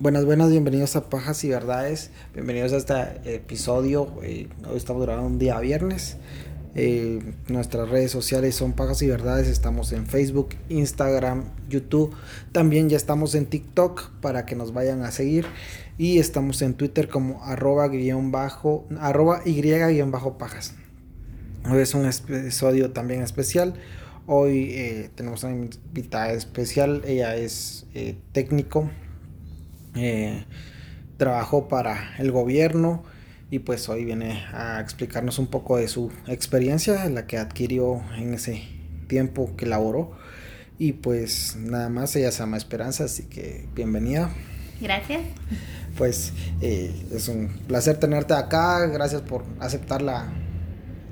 Buenas, buenas, bienvenidos a Pajas y Verdades. Bienvenidos a este episodio. Eh, hoy estamos grabando un día viernes. Eh, nuestras redes sociales son Pajas y Verdades. Estamos en Facebook, Instagram, YouTube. También ya estamos en TikTok para que nos vayan a seguir. Y estamos en Twitter como arroba, guion bajo, arroba y guion bajo pajas. Hoy es un episodio también especial. Hoy eh, tenemos una invitada especial. Ella es técnico eh, trabajó para el gobierno y pues hoy viene a explicarnos un poco de su experiencia, la que adquirió en ese tiempo que laboró. Y pues nada más, ella se llama Esperanza, así que bienvenida. Gracias. Pues eh, es un placer tenerte acá, gracias por aceptar la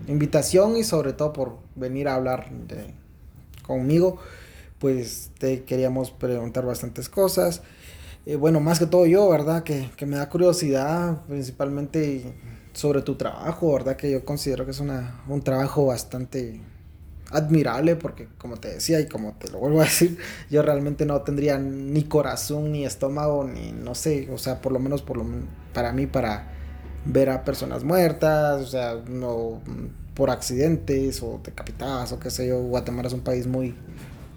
invitación y sobre todo por venir a hablar conmigo. Pues te queríamos preguntar bastantes cosas. Eh, bueno, más que todo yo, ¿verdad? Que, me da curiosidad principalmente sobre tu trabajo, ¿verdad? Que yo considero que es una, un trabajo bastante admirable porque como te decía y como te lo vuelvo a decir, yo realmente no tendría ni corazón ni estómago ni no sé, o sea, por lo menos por lo para mí para ver a personas muertas, o sea, no por accidentes o decapitadas o qué sé yo, Guatemala es un país muy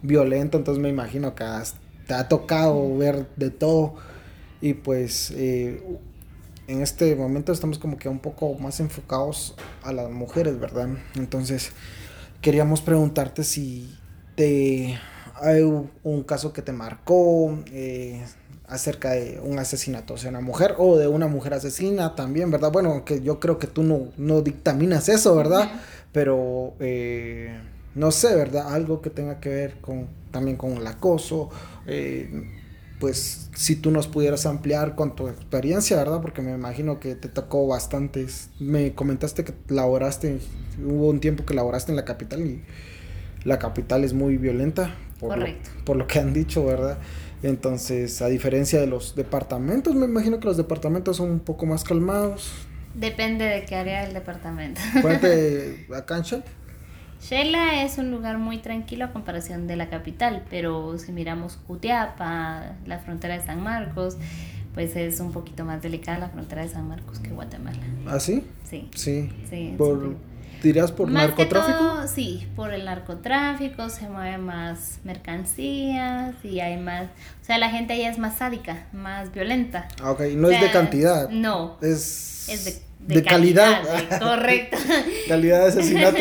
violento, entonces me imagino que hasta te ha tocado ver de todo y pues eh, en este momento estamos como que un poco más enfocados a las mujeres, ¿verdad? Entonces queríamos preguntarte si te hay un caso que te marcó eh, acerca de un asesinato hacia una mujer o de una mujer asesina también, ¿verdad? Bueno, que yo creo que tú no, no dictaminas eso, ¿verdad? Pero eh, no sé, ¿verdad? Algo que tenga que ver con también con el acoso. Eh, pues si tú nos pudieras ampliar con tu experiencia, ¿verdad? Porque me imagino que te tocó bastantes. Me comentaste que laboraste, hubo un tiempo que laboraste en la capital y la capital es muy violenta. Por Correcto. Lo, por lo que han dicho, ¿verdad? Entonces, a diferencia de los departamentos, me imagino que los departamentos son un poco más calmados. Depende de qué área del departamento. Cuente a cancha. Shela es un lugar muy tranquilo a comparación de la capital, pero si miramos Cutiapa, la frontera de San Marcos, pues es un poquito más delicada la frontera de San Marcos que Guatemala. ¿Ah, sí? Sí. Sí. sí por, ¿Dirás por narcotráfico? sí, por el narcotráfico, se mueven más mercancías y hay más... O sea, la gente allá es más sádica, más violenta. Ah, ok, no es de cantidad. No. Es... Es de de, calidad. correcto. calidad de asesinato.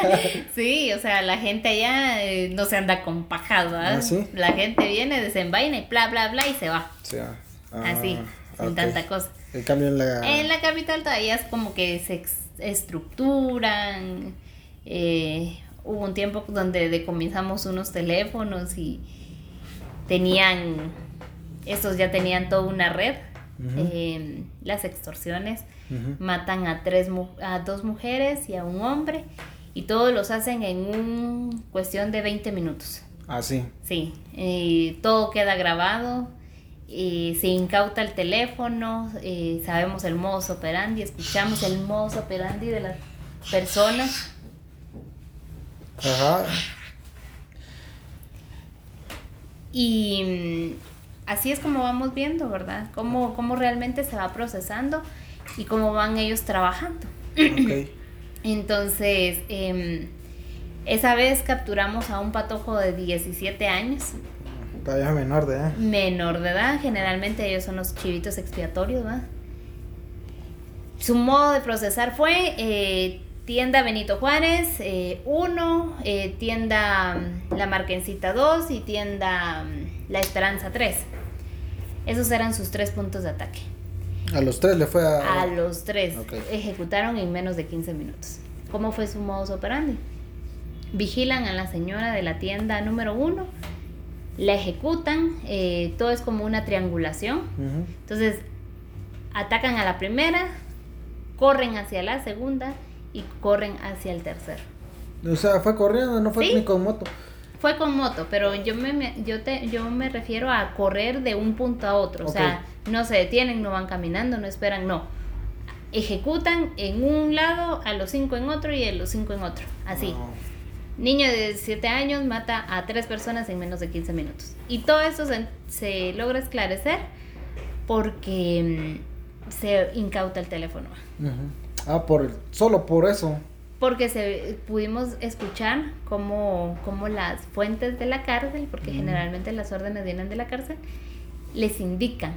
sí, o sea, la gente allá eh, no se anda con pajadas. ¿Ah, sí? La gente viene, desenvaina y bla, bla, bla y se va. Sí, ah, Así, sin tanta cosa. El cambio en la... En la capital todavía es como que se estructuran. Eh, hubo un tiempo donde decomisamos unos teléfonos y tenían, estos ya tenían toda una red. Eh, las extorsiones matan a, tres, a dos mujeres y a un hombre y todos los hacen en un cuestión de 20 minutos. Ah, sí. Sí, todo queda grabado, se incauta el teléfono, sabemos el modus operandi, escuchamos el modus operandi de las personas. Ajá. Y así es como vamos viendo, ¿verdad? Cómo, cómo realmente se va procesando y cómo van ellos trabajando. Entonces, em, esa vez capturamos a un patojo de 17 años. Todavía menor de edad. Menor de edad, generalmente ellos son los chivitos expiatorios, ¿verdad? Su modo de procesar fue eh, tienda Benito Juárez 1, eh, eh, tienda mm, La Marquencita 2 y tienda mm, La Esperanza 3. Esos eran sus tres puntos de ataque. A los tres le fue a... A los tres. Ejecutaron en menos de 15 minutos. ¿Cómo fue su modus operandi? Vigilan a la señora de la tienda número uno, la ejecutan, eh, todo es como una triangulación. Entonces, atacan a la primera, corren hacia la segunda y corren hacia el tercero. O sea, fue corriendo, no fue ni con moto. Fue con moto, pero yo me, yo te, yo me refiero a correr de un punto a otro. O sea, no se detienen, no van caminando, no esperan, no. Ejecutan en un lado, a los cinco en otro y a los cinco en otro. Así. Niño de 7 años mata a tres personas en menos de 15 minutos. Y todo eso se, logra esclarecer porque mm, se incauta el teléfono. Ah, por solo por eso. Porque se pudimos escuchar cómo, cómo las fuentes de la cárcel, porque generalmente las órdenes vienen de la cárcel, les indican,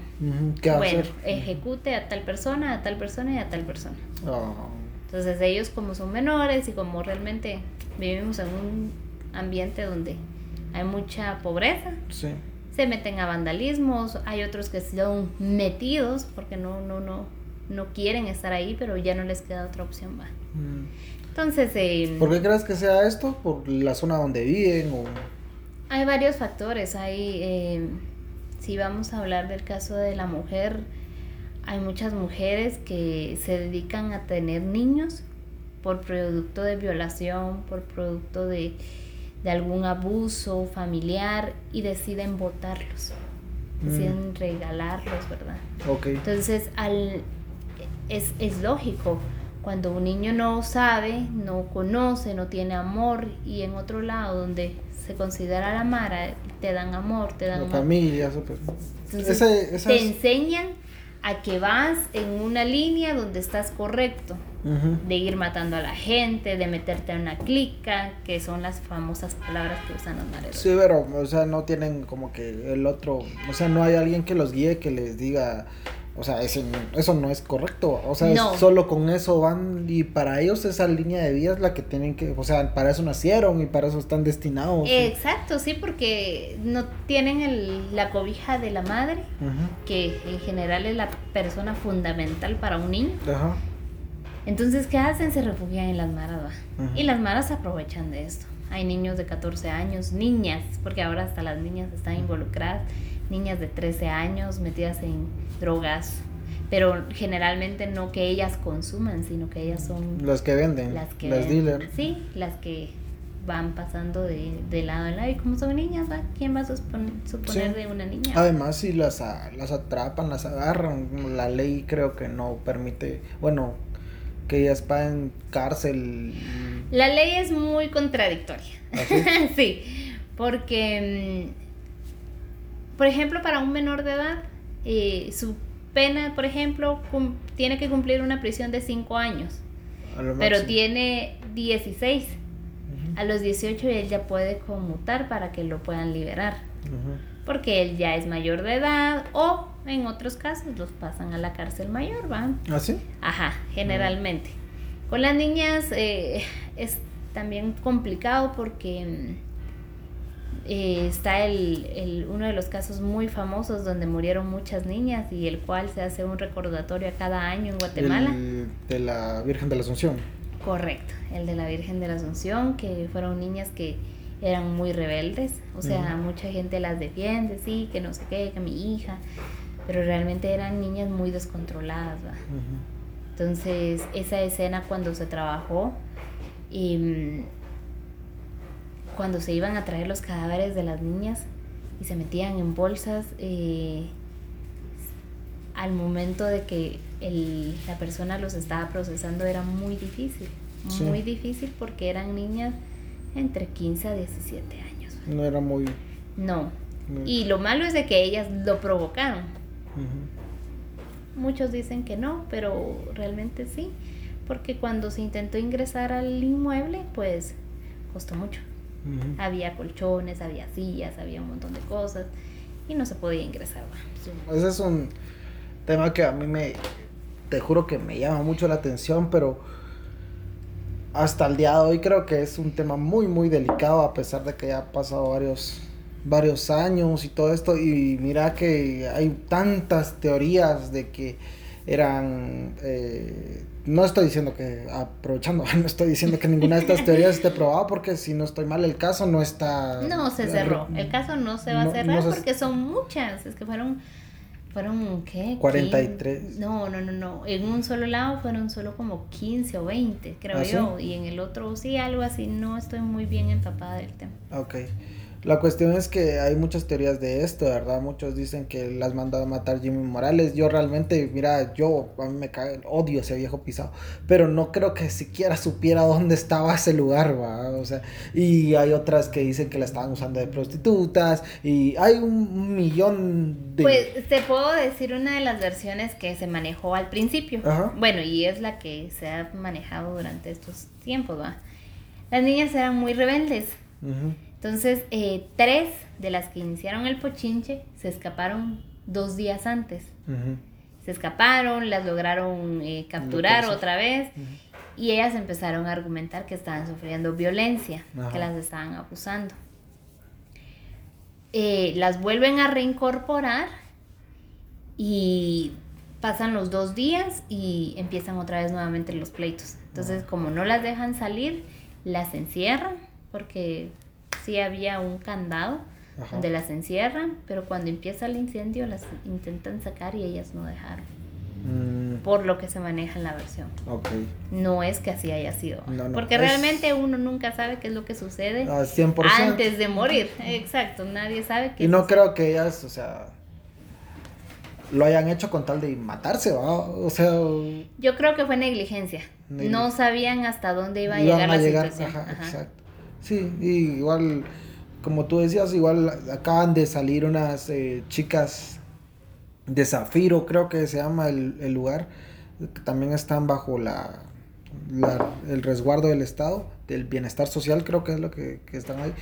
bueno, ejecute a tal persona, a tal persona y a tal persona. Ah. Entonces ellos como son menores y como realmente vivimos en un ambiente donde hay mucha pobreza, se meten a vandalismos, hay otros que son metidos porque no, no, no, no quieren estar ahí, pero ya no les queda otra opción. Mm. Entonces... Eh, ¿Por qué crees que sea esto? ¿Por la zona donde viven? O... Hay varios factores, hay... Eh, si vamos a hablar del caso de la mujer, hay muchas mujeres que se dedican a tener niños por producto de violación, por producto de, algún abuso familiar y deciden votarlos, deciden mm. regalarlos, ¿verdad? Entonces, al, es, es lógico, cuando un niño no sabe, no conoce, no tiene amor y en otro lado donde se considera la mara, te dan amor, te dan... La familia, te enseñan a que vas en una línea donde estás correcto, de ir matando a la gente, de meterte en una clica, que son las famosas palabras que usan los mareros. Sí, pero, o sea, no tienen como que el otro, o sea, no hay alguien que los guíe, que les diga, o sea, eso, eso no es correcto. O sea, solo con eso van y para ellos esa línea de vida es la que tienen que, o sea, para eso nacieron y para eso están destinados. Exacto, sí, porque no tienen el, la cobija de la madre, que en general es la persona fundamental para un niño. Ajá. Entonces, ¿qué hacen? Se refugian en las maras, Y las maras aprovechan de esto. Hay niños de 14 años, niñas, porque ahora hasta las niñas están involucradas, niñas de 13 años metidas en drogas, pero generalmente no que ellas consuman, sino que ellas son... Las que venden, las, que las dealers. Sí, las que van pasando de, de lado en lado y como son niñas, ¿quién va a suponer, de una niña? Además, si las, las atrapan, las agarran, la ley creo que no permite, bueno, que ellas paguen cárcel. La ley es muy contradictoria. ¿Ah, sí, porque, mm, por ejemplo, para un menor de edad, eh, su pena, por ejemplo, tiene que cumplir una prisión de 5 años, pero tiene 16. A los 18 él ya puede conmutar para que lo puedan liberar, porque él ya es mayor de edad o en otros casos los pasan a la cárcel mayor, ¿van? ¿Ah, sí? Ajá, generalmente. Con las niñas eh, es también complicado porque mm, eh, está el, el, uno de los casos muy famosos donde murieron muchas niñas y el cual se hace un recordatorio a cada año en Guatemala. El de la Virgen de la Asunción. Correcto, el de la Virgen de la Asunción, que fueron niñas que eran muy rebeldes, o sea, mucha gente las defiende, sí, que no sé qué, que mi hija, pero realmente eran niñas muy descontroladas. Entonces, esa escena cuando se trabajó, y mm, cuando se iban a traer los cadáveres de las niñas y se metían en bolsas, eh, al momento de que el, la persona los estaba procesando era muy difícil, muy difícil porque eran niñas entre 15 a 17 años. No era muy... No. Y lo malo es de que ellas lo provocaron. Muchos dicen que no, pero realmente sí, porque cuando se intentó ingresar al inmueble, pues costó mucho. Había colchones, había sillas, había un montón de cosas y no se podía ingresar. ese es un tema que a mí me, te juro que me llama mucho la atención, pero hasta el día de hoy creo que es un tema muy, muy delicado a pesar de que ya ha pasado varios varios años y todo esto y mira que hay tantas teorías de que eran eh, no estoy diciendo que aprovechando no estoy diciendo que ninguna de estas teorías esté probada porque si no estoy mal el caso no está no se cerró. el caso no se va a cerrar porque son muchas es que fueron fueron qué 43 no no no no. En un solo lado fueron solo como 15 o 20 creo ¿Ah, yo y en el otro sí algo así. No estoy muy bien empapada del tema. Ok La cuestión es que hay muchas teorías de esto, ¿verdad? Muchos dicen que las mandó a matar Jimmy Morales. Yo realmente, mira, yo a mí me cae, odio ese viejo pisado, pero no creo que siquiera supiera dónde estaba ese lugar, ¿va? O sea, y hay otras que dicen que la estaban usando de prostitutas y hay un millón de... Pues te puedo decir una de las versiones que se manejó al principio. Bueno, y es la que se ha manejado durante estos tiempos, ¿va? Las niñas eran muy rebeldes. Entonces, eh, tres de las que iniciaron el pochinche se escaparon dos días antes. Se escaparon, las lograron eh, capturar otra vez y ellas empezaron a argumentar que estaban sufriendo violencia, que las estaban abusando. Eh, las vuelven a reincorporar y pasan los dos días y empiezan otra vez nuevamente los pleitos. Entonces, como no las dejan salir, las encierran porque sí había un candado donde las encierran, pero cuando empieza el incendio las intentan sacar y ellas no dejaron. Mm. Por lo que se maneja en la versión. No es que así haya sido. porque realmente uno nunca sabe qué es lo que sucede antes de morir. Exacto, nadie sabe qué Y no creo que ellas, o sea, lo hayan hecho con tal de matarse, O sea... Yo creo que fue negligencia. No sabían hasta dónde iba a llegar la situación. Exacto. Sí, igual, como tú decías, igual acaban de salir unas eh, chicas de Zafiro, creo que se llama el, lugar, que también están bajo la, el resguardo del Estado, del bienestar social, creo que es lo que, están ahí.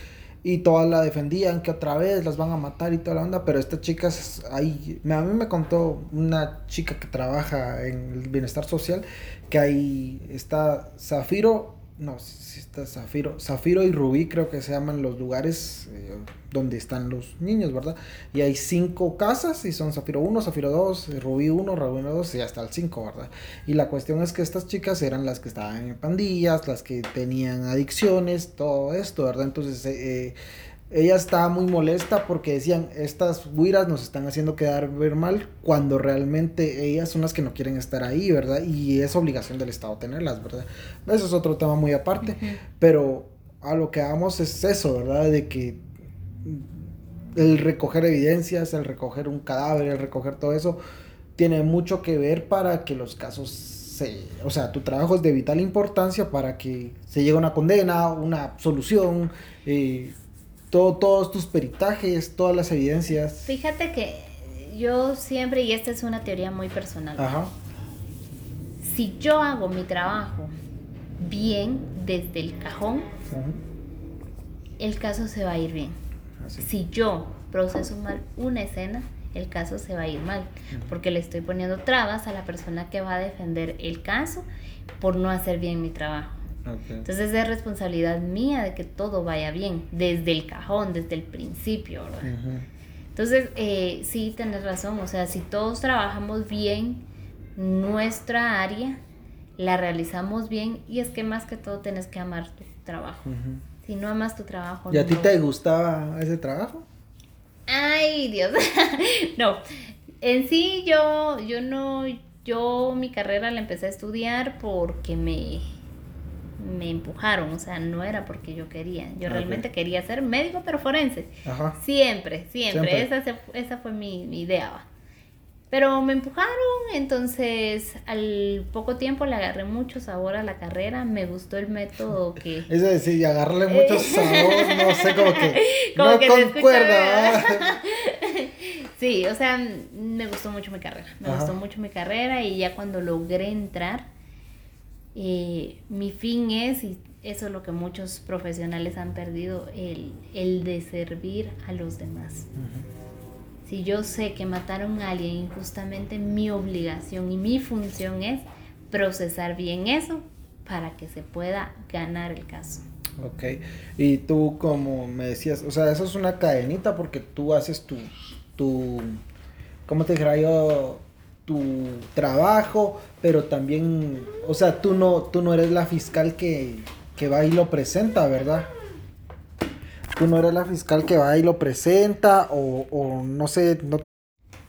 Y todas la defendían, que otra vez las van a matar y toda la onda, pero estas chicas ahí, a mí me contó una chica que trabaja en el bienestar social, que ahí está Zafiro no, está Zafiro, Zafiro y Rubí creo que se llaman los lugares eh, donde están los niños, ¿verdad? Y hay cinco casas y son Zafiro 1, Zafiro 2, Rubí 1, Rubí 2 y hasta el 5, ¿verdad? Y la cuestión es que estas chicas eran las que estaban en pandillas, las que tenían adicciones, todo esto, ¿verdad? Entonces, eh, eh ella estaba muy molesta porque decían, estas guiras nos están haciendo quedar ver mal cuando realmente ellas son las que no quieren estar ahí, ¿verdad? Y es obligación del Estado tenerlas, ¿verdad? Eso es otro tema muy aparte, pero a lo que vamos es eso, ¿verdad? De que el recoger evidencias, el recoger un cadáver, el recoger todo eso, tiene mucho que ver para que los casos se, o sea, tu trabajo es de vital importancia para que se llegue a una condena, una solución, eh, todos tus peritajes, todas las evidencias. Fíjate que yo siempre, y esta es una teoría muy personal, si yo hago mi trabajo bien desde el cajón, el caso se va a ir bien. Si yo proceso mal una escena, el caso se va a ir mal, porque le estoy poniendo trabas a la persona que va a defender el caso por no hacer bien mi trabajo. Entonces es responsabilidad mía de que todo vaya bien, desde el cajón, desde el principio, ¿verdad? Entonces, eh, sí, tienes razón, o sea, si todos trabajamos bien nuestra área, la realizamos bien y es que más que todo tienes que amar tu trabajo. Si no amas tu trabajo. ¿Y a ti te gustaba ese trabajo? Ay, Dios. no, en sí yo, yo no, yo mi carrera la empecé a estudiar porque me me empujaron, o sea, no era porque yo quería. Yo realmente quería ser médico, pero forense. Siempre, siempre, Esa, esa fue mi, idea. Pero me empujaron, entonces al poco tiempo le agarré mucho sabor a la carrera, me gustó el método que... Es decir, agarrarle mucho sabor, no sé, como que no concuerda. sí, o sea, me gustó mucho mi carrera, me gustó mucho mi carrera y ya cuando logré entrar, eh, mi fin es, y eso es lo que muchos profesionales han perdido, el, de servir a los demás. Si yo sé que mataron a alguien injustamente, mi obligación y mi función es procesar bien eso para que se pueda ganar el caso. Ok, y tú como me decías, o sea, eso es una cadenita porque tú haces tu, tu ¿cómo te dijera yo? Tu trabajo, pero también, o sea, tú no, tú no eres la fiscal que, que va y lo presenta, ¿verdad? Tú no eres la fiscal que va y lo presenta, o, o no sé, no,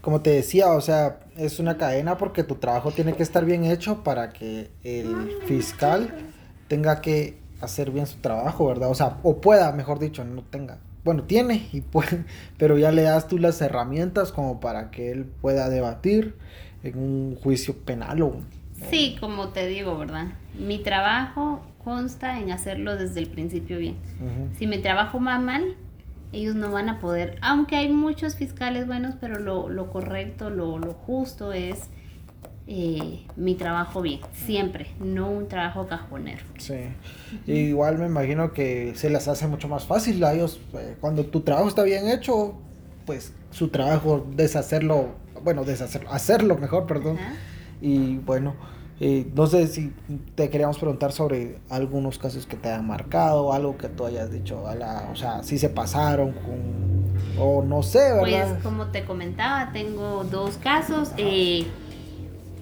como te decía, o sea, es una cadena porque tu trabajo tiene que estar bien hecho para que el fiscal tenga que hacer bien su trabajo, ¿verdad? O sea, o pueda, mejor dicho, no tenga, bueno, tiene, y puede, pero ya le das tú las herramientas como para que él pueda debatir en un juicio penal o... Sí, como te digo, ¿verdad? Mi trabajo consta en hacerlo desde el principio bien. Si mi trabajo va mal, ellos no van a poder, aunque hay muchos fiscales buenos, pero lo, lo correcto, lo, lo, justo es eh, mi trabajo bien, siempre, no un trabajo cajonero. Sí, igual me imagino que se las hace mucho más fácil a ellos, eh, cuando tu trabajo está bien hecho, pues su trabajo deshacerlo, bueno, deshacerlo, hacerlo mejor, perdón. Y bueno, eh, no sé si te queríamos preguntar sobre algunos casos que te hayan marcado, algo que tú hayas dicho, o sea, si se pasaron con, o no sé, ¿verdad? Pues como te comentaba, tengo dos casos. Eh,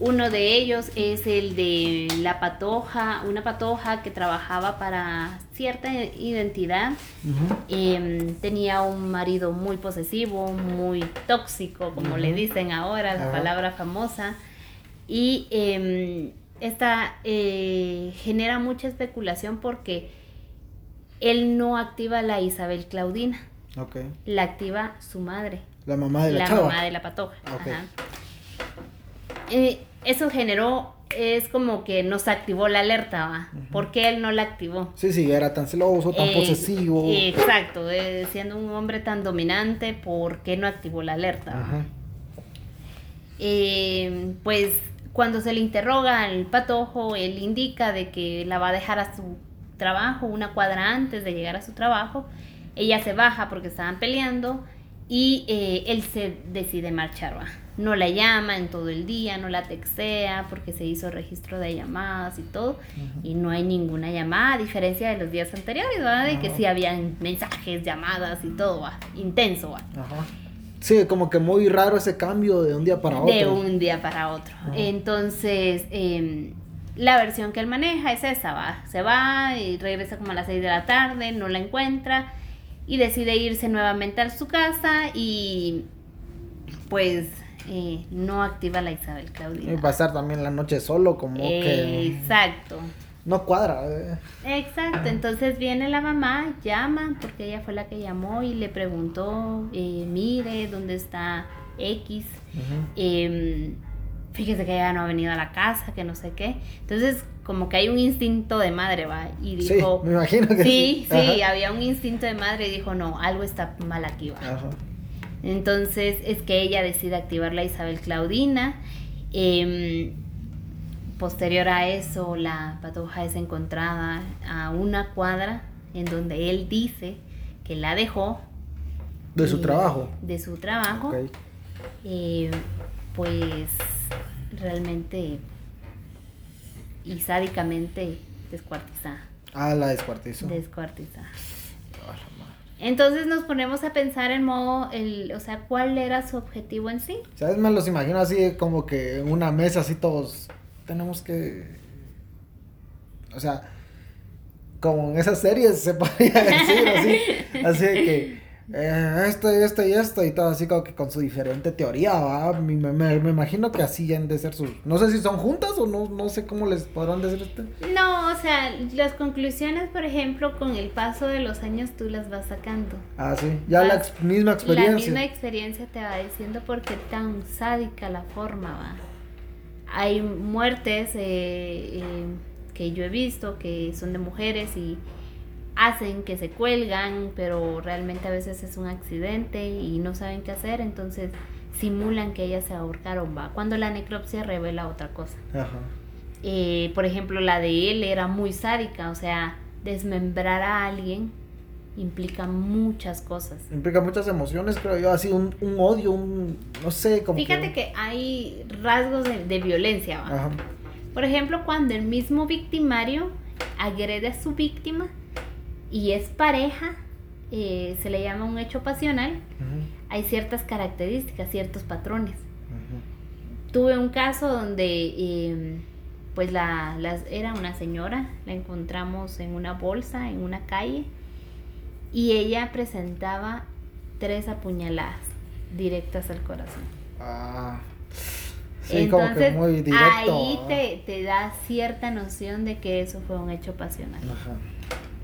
uno de ellos es el de la patoja, una patoja que trabajaba para cierta identidad. Em, tenía un marido muy posesivo, muy tóxico, como le dicen ahora, la palabra famosa y eh, esta eh, genera mucha especulación porque él no activa la Isabel Claudina. La activa su madre. La mamá de la, la mamá de la patoja. Eh, eso generó, es como que nos activó la alerta, ¿va? ¿Por qué él no la activó? Sí, sí, era tan celoso, tan eh, posesivo. Exacto, siendo un hombre tan dominante, ¿por qué no activó la alerta? pues cuando se le interroga al patojo, él indica de que la va a dejar a su trabajo una cuadra antes de llegar a su trabajo. Ella se baja porque estaban peleando y eh, él se decide marchar. ¿va? No la llama en todo el día, no la textea porque se hizo registro de llamadas y todo. Y no hay ninguna llamada, a diferencia de los días anteriores, ¿verdad? De que sí habían mensajes, llamadas y todo, ¿va? intenso. ¿va? Sí, como que muy raro ese cambio de un día para otro. De un día para otro. Entonces, em, la versión que él maneja es esa, va. Se va y regresa como a las 6 de la tarde, no la encuentra y decide irse nuevamente a su casa y pues eh, no activa la Isabel Claudia. Y pasar también la noche solo, como que... Exacto no cuadra. Eh. Exacto, entonces viene la mamá, llama, porque ella fue la que llamó y le preguntó, eh, mire, ¿dónde está X? Em, fíjese que ella no ha venido a la casa, que no sé qué. Entonces, como que hay un instinto de madre, va, y dijo... Sí, me imagino que sí. Sí, sí, había un instinto de madre y dijo, no, algo está mal aquí, va. Entonces, es que ella decide activar la Isabel Claudina. Eh, Posterior a eso, la patoja es encontrada a una cuadra en donde él dice que la dejó. ¿De su trabajo? De su trabajo. Eh, pues realmente y sádicamente descuartizada. Ah, la descuartizó. Descuartizada. Entonces nos ponemos a pensar en modo, el, o sea, ¿cuál era su objetivo en sí? ¿Sabes? Me los imagino así como que una mesa así todos tenemos que. O sea, como en esas series se podría decir así. así de que. Eh, esto y esto y esto y todo así como que con su diferente teoría, ¿va? Me, me, imagino que así han de ser sus... No sé si son juntas o no, no sé cómo les podrán decir este. No, o sea, las conclusiones, por ejemplo, con el paso de los años tú las vas sacando. Ah, sí, ya la misma experiencia. La misma experiencia te va diciendo por qué tan sádica la forma, va hay muertes eh, eh, que yo he visto que son de mujeres y hacen que se cuelgan, pero realmente a veces es un accidente y no saben qué hacer, entonces simulan que ellas se ahorcaron, va. Cuando la necropsia revela otra cosa. Eh, por ejemplo, la de él era muy sádica, o sea, desmembrar a alguien implica muchas cosas. Implica muchas emociones, creo yo, así un, un odio, un, no sé, como Fíjate que, hay rasgos de, violencia, Por ejemplo, cuando el mismo victimario agrede a su víctima y es pareja, eh, se le llama un hecho pasional, hay ciertas características, ciertos patrones. Tuve un caso donde... Em, pues la, era una señora, la encontramos en una bolsa, en una calle, y ella presentaba tres apuñaladas directas al corazón. Ah. Sí, como que muy directo. Ahí te, te, da cierta noción de que eso fue un hecho pasional. Ajá.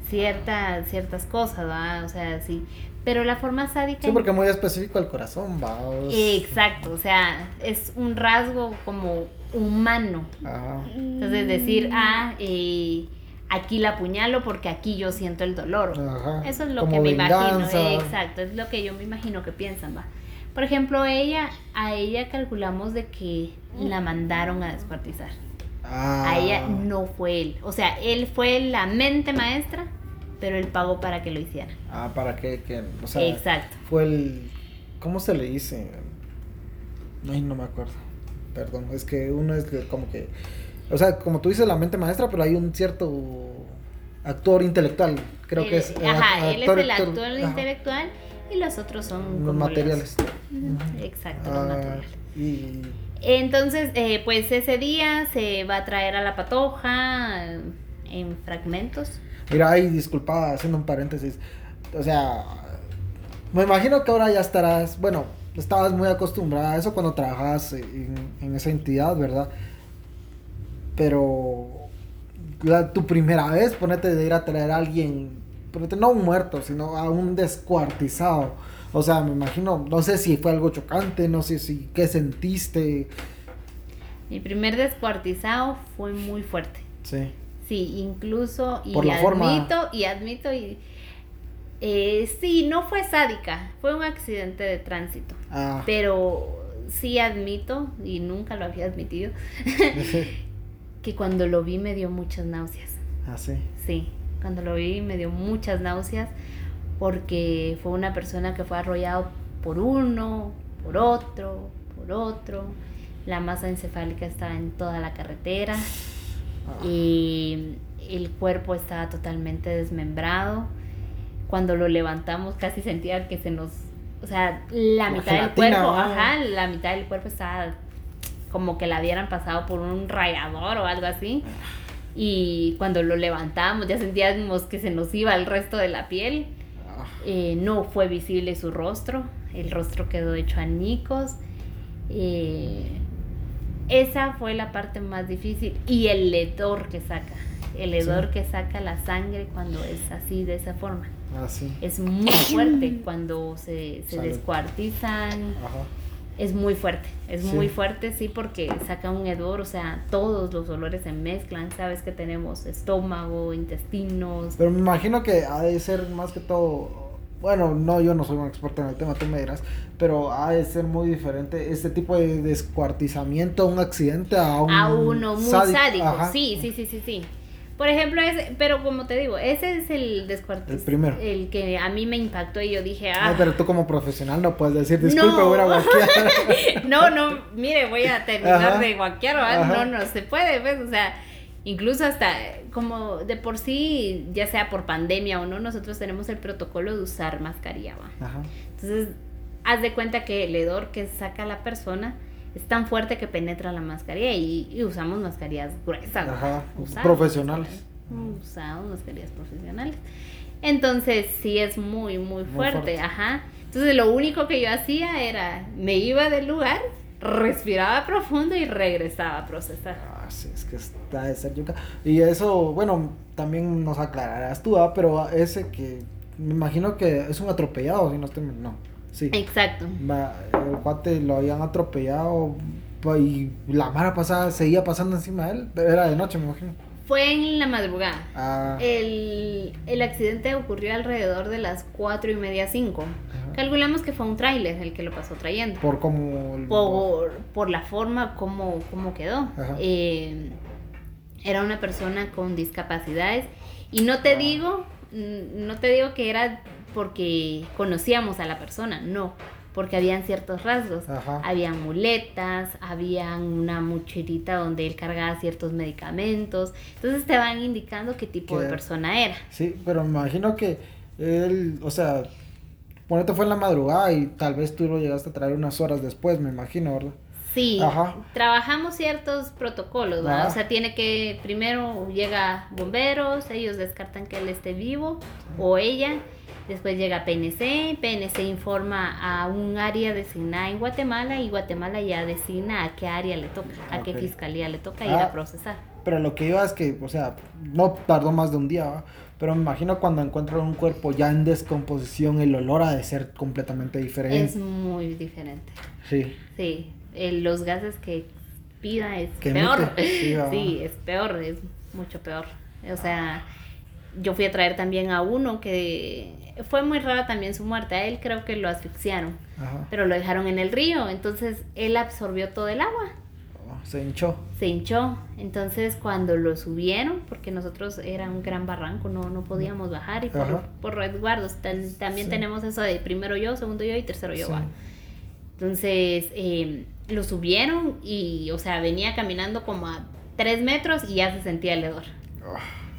Cierta, ciertas cosas, ¿va? O sea, sí. Pero la forma sádica... Sí, porque muy específico el corazón, va. Exacto, o sea, es un rasgo como humano. Ajá. Entonces decir, ah, eh, aquí la apuñalo porque aquí yo siento el dolor. Ajá. Eso es lo Como que me imagino. Exacto, es lo que yo me imagino que piensan, va. Por ejemplo, ella, a ella calculamos de que la mandaron a descuartizar. Ah. A ella no fue él. O sea, él fue la mente maestra, pero él pagó para que lo hiciera. Ah, para que, o sea, Exacto. fue el, ¿cómo se le dice? Ay, no me acuerdo. Perdón, es que uno es que como que, o sea, como tú dices la mente maestra, pero hay un cierto actor intelectual, creo Él- que es. eh, Ajá, él es el actor- actor ajá, intelectual y los otros son Los como los- materiales. Exacto, los Ah, materiales. y Entonces, eh, pues ese día se va a traer a la patoja en fragmentos. Mira, ay, disculpa, haciendo un paréntesis. O sea, me imagino que ahora ya estarás, bueno, estabas muy acostumbrada a eso cuando trabajabas en, en esa entidad, ¿verdad? Pero la- tu primera vez, ponete de ir a traer a alguien, ponete no a un muerto, sino a un descuartizado. O sea, me imagino, no sé si fue algo chocante, no sé si qué sentiste. Mi primer descuartizado fue muy fuerte. Sí. Sí, incluso, y Por la forma. admito, y admito, y eh, sí, no fue sádica, fue un accidente de tránsito. Ah, Pero sí admito, y nunca lo había admitido, que cuando lo vi me dio muchas náuseas. así. Sí, cuando lo vi me dio muchas náuseas porque fue una persona que fue arrollado por uno, por otro, por otro. La masa encefálica estaba en toda la carretera Ah. y el cuerpo estaba totalmente desmembrado. Cuando lo levantamos casi sentía que se nos, o sea, la La mitad del cuerpo, ajá, la mitad del cuerpo estaba como que la hubieran pasado por un rayador o algo así. Y cuando lo levantamos ya sentíamos que se nos iba el resto de la piel. Ah. Eh, no fue visible su rostro, el rostro quedó hecho añicos. Eh, esa fue la parte más difícil y el hedor que saca, el hedor Sí. que saca la sangre cuando es así, de esa forma. Así. Es muy fuerte cuando se, se descuartizan, Ajá. Es muy fuerte, es Sí. muy fuerte, sí, porque saca un hedor, o sea, todos los olores se mezclan, sabes que tenemos estómago, intestinos, Pero me imagino que ha de ser más que todo. Bueno, no, yo no soy un experto en el tema, tú me dirás. Pero ha de ser muy diferente este tipo de descuartizamiento, un accidente a un. a uno muy sádico, sí, sí, sí, sí, sí. Por ejemplo, ese, pero como te digo, ese es el descuartiz, El primero. el que a mí me impactó y yo dije, ah, Ay, pero tú como profesional no puedes decir, disculpe, No. voy a guaquear". no, no, mire, voy a terminar Ajá. de guaquear, ¿verdad? Ajá. no, no se puede, ¿ves? O sea, incluso hasta como de por sí, ya sea por pandemia o no, nosotros tenemos el protocolo de usar mascarilla, ¿va? Ajá. Entonces, haz de cuenta que el hedor que saca la persona es tan fuerte que penetra la mascarilla y, y usamos mascarillas gruesas. Ajá, Usadas, profesionales. Usamos mascarillas profesionales. Entonces, sí es muy, muy Muy fuerte, fuerte. ajá. Entonces, lo único que yo hacía era, me iba del lugar, respiraba profundo y regresaba a procesar. Ah, sí, es que está de ser yuca. Y eso, bueno, también nos aclararás tú, ¿ah? pero ese que me imagino que es un atropellado, si no estoy. No, sí. Exacto. El cuate lo habían atropellado y la mara pasada seguía pasando encima de él. Era de noche, me imagino. Fue en la madrugada. Ah, El, el accidente ocurrió alrededor de las cuatro y media, cinco. ajá. Calculamos que fue un tráiler el que lo pasó trayendo. por como. el- Por, por la forma como, como quedó. Eh, era una persona con discapacidades. Y no te Ah. digo, no te digo que era porque conocíamos a la persona, no. Porque habían ciertos rasgos. Ajá. Habían muletas, habían una mochilita donde él cargaba ciertos medicamentos. Entonces te van indicando qué tipo de persona era. Sí, pero me imagino que él, o sea, ponete fue en la madrugada y tal vez tú lo llegaste a traer unas horas después, me imagino, ¿verdad? Sí, Ajá. trabajamos ciertos protocolos, ¿verdad? Ajá. O sea, tiene que, primero llega bomberos, ellos descartan que él esté vivo o ella, Después llega PNC, PNC informa a un área designada en Guatemala y Guatemala ya designa a qué área le toca, a qué fiscalía le toca ir Ah. a procesar. Pero lo que iba es que, o sea, no tardó más de un día, ¿va? Pero me imagino cuando encuentran un cuerpo ya en descomposición, el olor ha de ser completamente diferente. Es muy diferente. Sí. Sí, el- los gases que pida es Que peor. Sí, es peor, es mucho peor. O sea, yo fui a traer también a uno que fue muy rara también su muerte. A él creo que lo asfixiaron, Ajá. pero lo dejaron en el río. Entonces él absorbió todo el agua, Oh, se hinchó. se hinchó. Entonces cuando lo subieron, porque nosotros era un gran barranco, no, no podíamos bajar y por, por resguardos. también Sí. tenemos eso de primero yo, segundo yo y tercero yo. Sí. va. Entonces eh, lo subieron y, o sea, venía caminando como a tres metros y ya se sentía el hedor. Oh,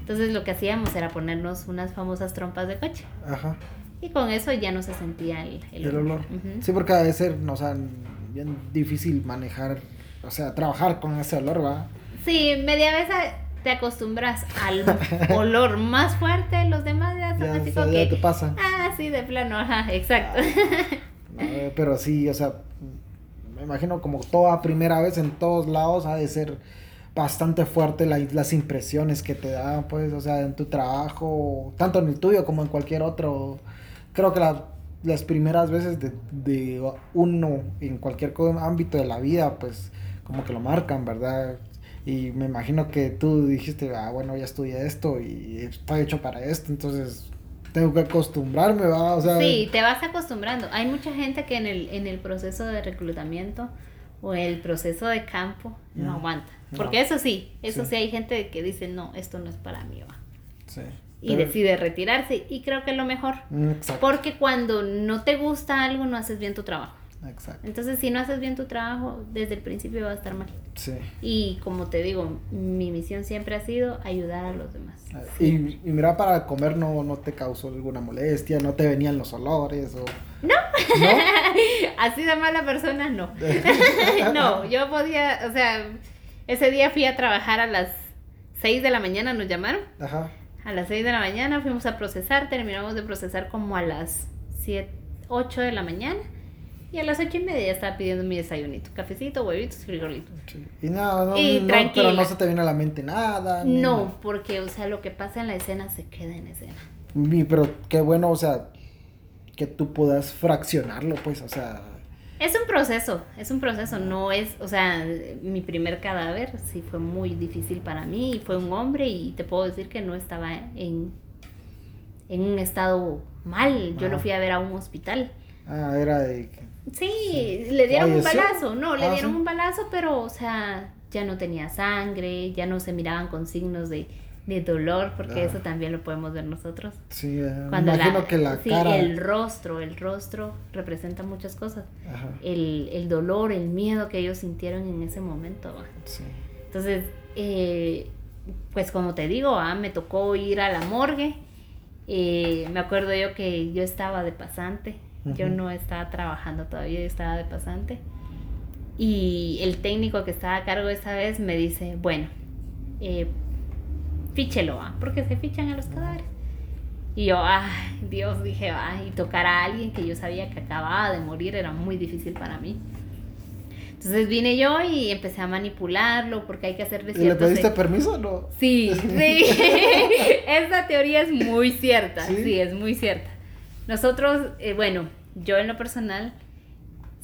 Entonces lo que hacíamos era ponernos unas famosas trompas de coche. Ajá. Y con eso ya no se sentía el, el El olor. Sí, porque debe ser, o sea, bien difícil manejar, o sea, trabajar con ese olor, ¿va? Sí, media vez a- te acostumbras al olor más fuerte, los demás ya Ya, o sea, ya que... te pasan. Ah, sí, de plano, ajá, exacto. No, eh, pero sí, o sea, me imagino como toda primera vez en todos lados ha de ser bastante fuerte la- las impresiones que te dan, pues, o sea, en tu trabajo, tanto en el tuyo como en cualquier otro. Creo que la- las primeras veces de, de uno en cualquier ámbito de la vida, pues, como que lo marcan, ¿verdad? Y me imagino que tú dijiste, ah, bueno, ya estudié esto y estoy hecho para esto, entonces tengo que acostumbrarme, ¿va? O sea, Sí, te vas acostumbrando. Hay mucha gente que en el, en el proceso de reclutamiento o el proceso de campo no aguanta. No. Porque eso sí, eso Sí. sí. hay gente que dice, no, esto no es para mí. va". sí. Y Pero- decide retirarse. Y creo que es lo mejor. Mm, Exacto. Porque cuando no te gusta algo, no haces bien tu trabajo. Exacto. Entonces, si no haces bien tu trabajo, desde el principio va a estar mal. Sí. Y como te digo, mi misión siempre ha sido ayudar a los demás. Y, y mira, para comer no, no te causó alguna molestia, no te venían los olores o... No. ¿No? Así de mala persona, no. no, yo podía, o sea, ese día fui a trabajar a las 6 de la mañana, nos llamaron. Ajá. A las 6 de la mañana fuimos a procesar, terminamos de procesar como a las 7, 8 de la mañana. Y a las 8 y media ya estaba pidiendo mi desayunito, cafecito, huevitos, frijolitos. Sí. Y nada, no, Y no, pero no se te viene a la mente nada. No, nada. porque, o sea, lo que pasa en la escena se queda en escena. Y- pero qué bueno, o sea, que tú puedas fraccionarlo, pues, o sea... Es un proceso, es un proceso, no es, o sea, mi primer cadáver sí fue muy difícil para mí y fue un hombre y te puedo decir que no estaba en, en un estado mal, yo lo Ajá. fui a ver a un hospital. Ah, era de... Sí, le dieron un balazo, no, le Ah, dieron sí. un balazo, pero, o sea, ya no tenía sangre, ya no se miraban con signos de, de dolor, porque Ah. eso también lo podemos ver nosotros. Sí, eh, Cuando imagino la, que la sí, cara... el rostro, el rostro representa muchas cosas. Ajá, El, el dolor, el miedo que ellos sintieron en ese momento. sí. Entonces, eh, pues como te digo, ah, me tocó ir a la morgue. Eh, me acuerdo yo que yo estaba de pasante. Yo no estaba trabajando todavía, yo estaba de pasante. Y el técnico que estaba a cargo esa vez me dice, bueno, eh, fíchelo, ah, porque se fichan a los cadáveres. Y yo, ay, Dios, dije, ay, y tocar a alguien que yo sabía que acababa de morir era muy difícil para mí. Entonces vine yo y empecé a manipularlo porque hay que hacerle ¿Y le pediste permiso o no? Sí, sí. Esa teoría es muy cierta. ¿Sí? ¿Sí? es muy cierta. Nosotros, eh, bueno, yo en lo personal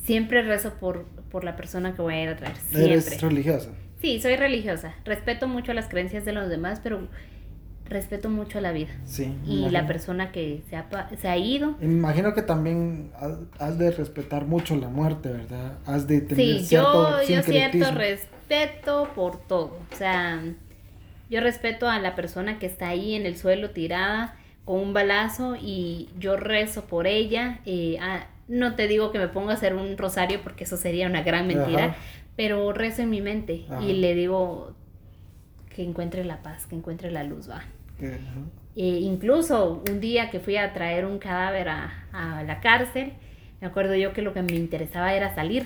siempre rezo por, por la persona que voy a ir a traer. Eres Siempre. religiosa. Sí, soy religiosa. Respeto mucho las creencias de los demás, pero respeto mucho la vida. Sí. Y la persona que se ha, se ha ido. Imagino que también has, de respetar mucho la muerte, ¿verdad? Has de tener Sí, cierto yo, yo cierto respeto por todo. O sea, yo respeto a la persona que está ahí en el suelo tirada con un balazo y yo rezo por ella. eh, ah, no te digo que me ponga a hacer un rosario porque eso sería una gran mentira, Ajá. pero rezo en mi mente Ajá. y le digo que encuentre la paz, que encuentre la luz, va. Eh, incluso un día que fui a traer un cadáver a, a la cárcel, me acuerdo yo que lo que me interesaba era salir.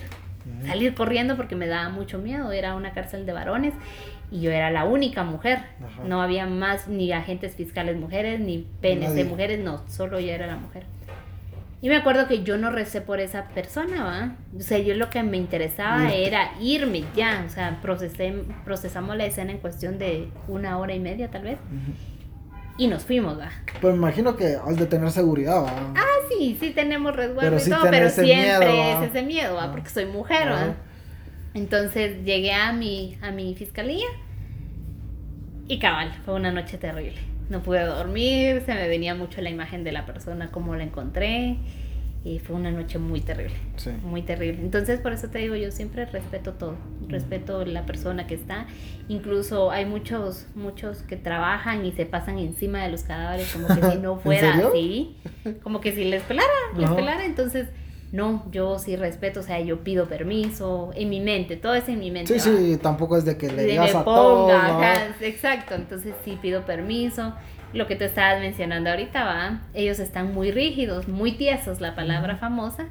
salir corriendo porque me daba mucho miedo. Era una cárcel de varones y yo era la única mujer. Ajá. No había más ni agentes fiscales mujeres, ni PNC Nadie. mujeres, no, solo yo era la mujer. Y me acuerdo que yo no recé por esa persona, ¿va? O sea, yo lo que me interesaba era irme ya. O sea, procesé, procesamos la escena en cuestión de una hora y media, tal vez. Y nos fuimos, ¿va? Pues me imagino que has de tener seguridad, ¿va? Ah, sí, sí tenemos resguardo Pero y sí todo, pero siempre miedo, es ese miedo, ¿va? Porque soy mujer, ¿va? Entonces llegué a mi, a mi fiscalía y cabal, fue una noche terrible. No pude dormir, se me venía mucho la imagen de la persona, como la encontré. Y fue una noche muy terrible, Sí. muy terrible. Entonces, por eso te digo, yo siempre respeto todo. Respeto la persona que está. Incluso hay muchos, muchos que trabajan y se pasan encima de los cadáveres como que si no ¿En fuera así. Como que si les pelara, les pelara. Entonces, no, yo sí respeto, o sea, yo pido permiso en mi mente, todo es en mi mente. Sí, ¿va? sí, tampoco es de que le digas a ajá, exacto, entonces sí pido permiso. Lo que tú estabas mencionando ahorita, va, ellos están muy rígidos, muy tiesos, la palabra famosa.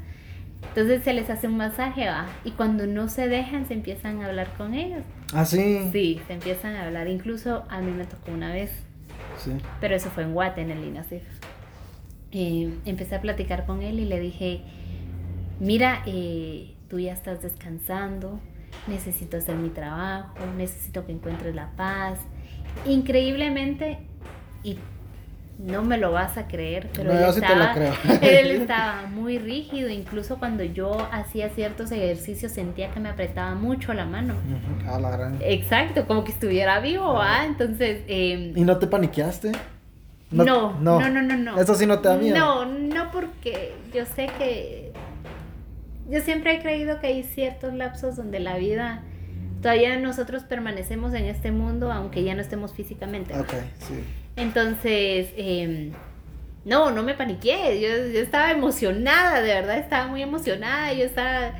Entonces se les hace un masaje, va, y cuando no se dejan se empiezan a hablar con ellos. Ah, sí. Sí, se empiezan a hablar. Incluso a mí me tocó una vez, Sí. pero eso fue en Guate, en el INASIF. Eh, empecé a platicar con él y le dije, mira, eh, tú ya estás descansando, necesito hacer mi trabajo, necesito que encuentres la paz. Increíblemente, y no me lo vas a creer, pero No, él, yo sí te lo estaba, creo. él estaba muy rígido, incluso cuando yo hacía ciertos ejercicios sentía que me apretaba mucho la mano. A la gran. Exacto, como que estuviera vivo, ¿ah? Entonces, eh, ¿Y no te paniqueaste? no, no, no, no, no, Eso sí no te da miedo. No, no porque yo sé que yo siempre he creído que hay ciertos lapsos donde la vida todavía nosotros permanecemos en este mundo aunque ya no estemos físicamente. Ok, sí. Entonces, eh, no, no me paniqué, yo, yo estaba emocionada, de verdad estaba muy emocionada, yo estaba,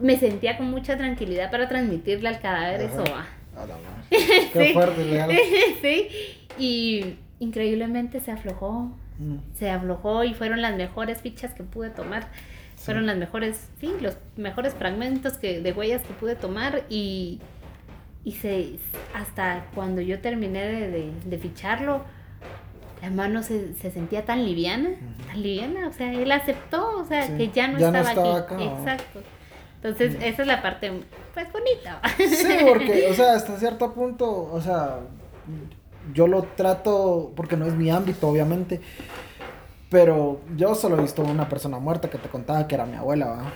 me sentía con mucha tranquilidad para transmitirle al cadáver Ajá. eso. ah. A la. Qué Sí. fuerte, sí, y increíblemente se aflojó, Mm. se aflojó y fueron las mejores fichas que pude tomar. Fueron las mejores, sí, los mejores fragmentos que, de huellas que pude tomar y, y se, hasta cuando yo terminé de, de- de ficharlo, la mano se, se sentía tan liviana, tan liviana, o sea, él aceptó, o sea, Sí, que ya no ya no estaba, estaba aquí. acá. Exacto. Entonces, esa es la parte, pues, bonita. Sí, porque, o sea, hasta cierto punto, o sea, yo lo trato, porque no es mi ámbito, obviamente, pero yo solo he visto una persona muerta que te contaba que era mi abuela, ¿va?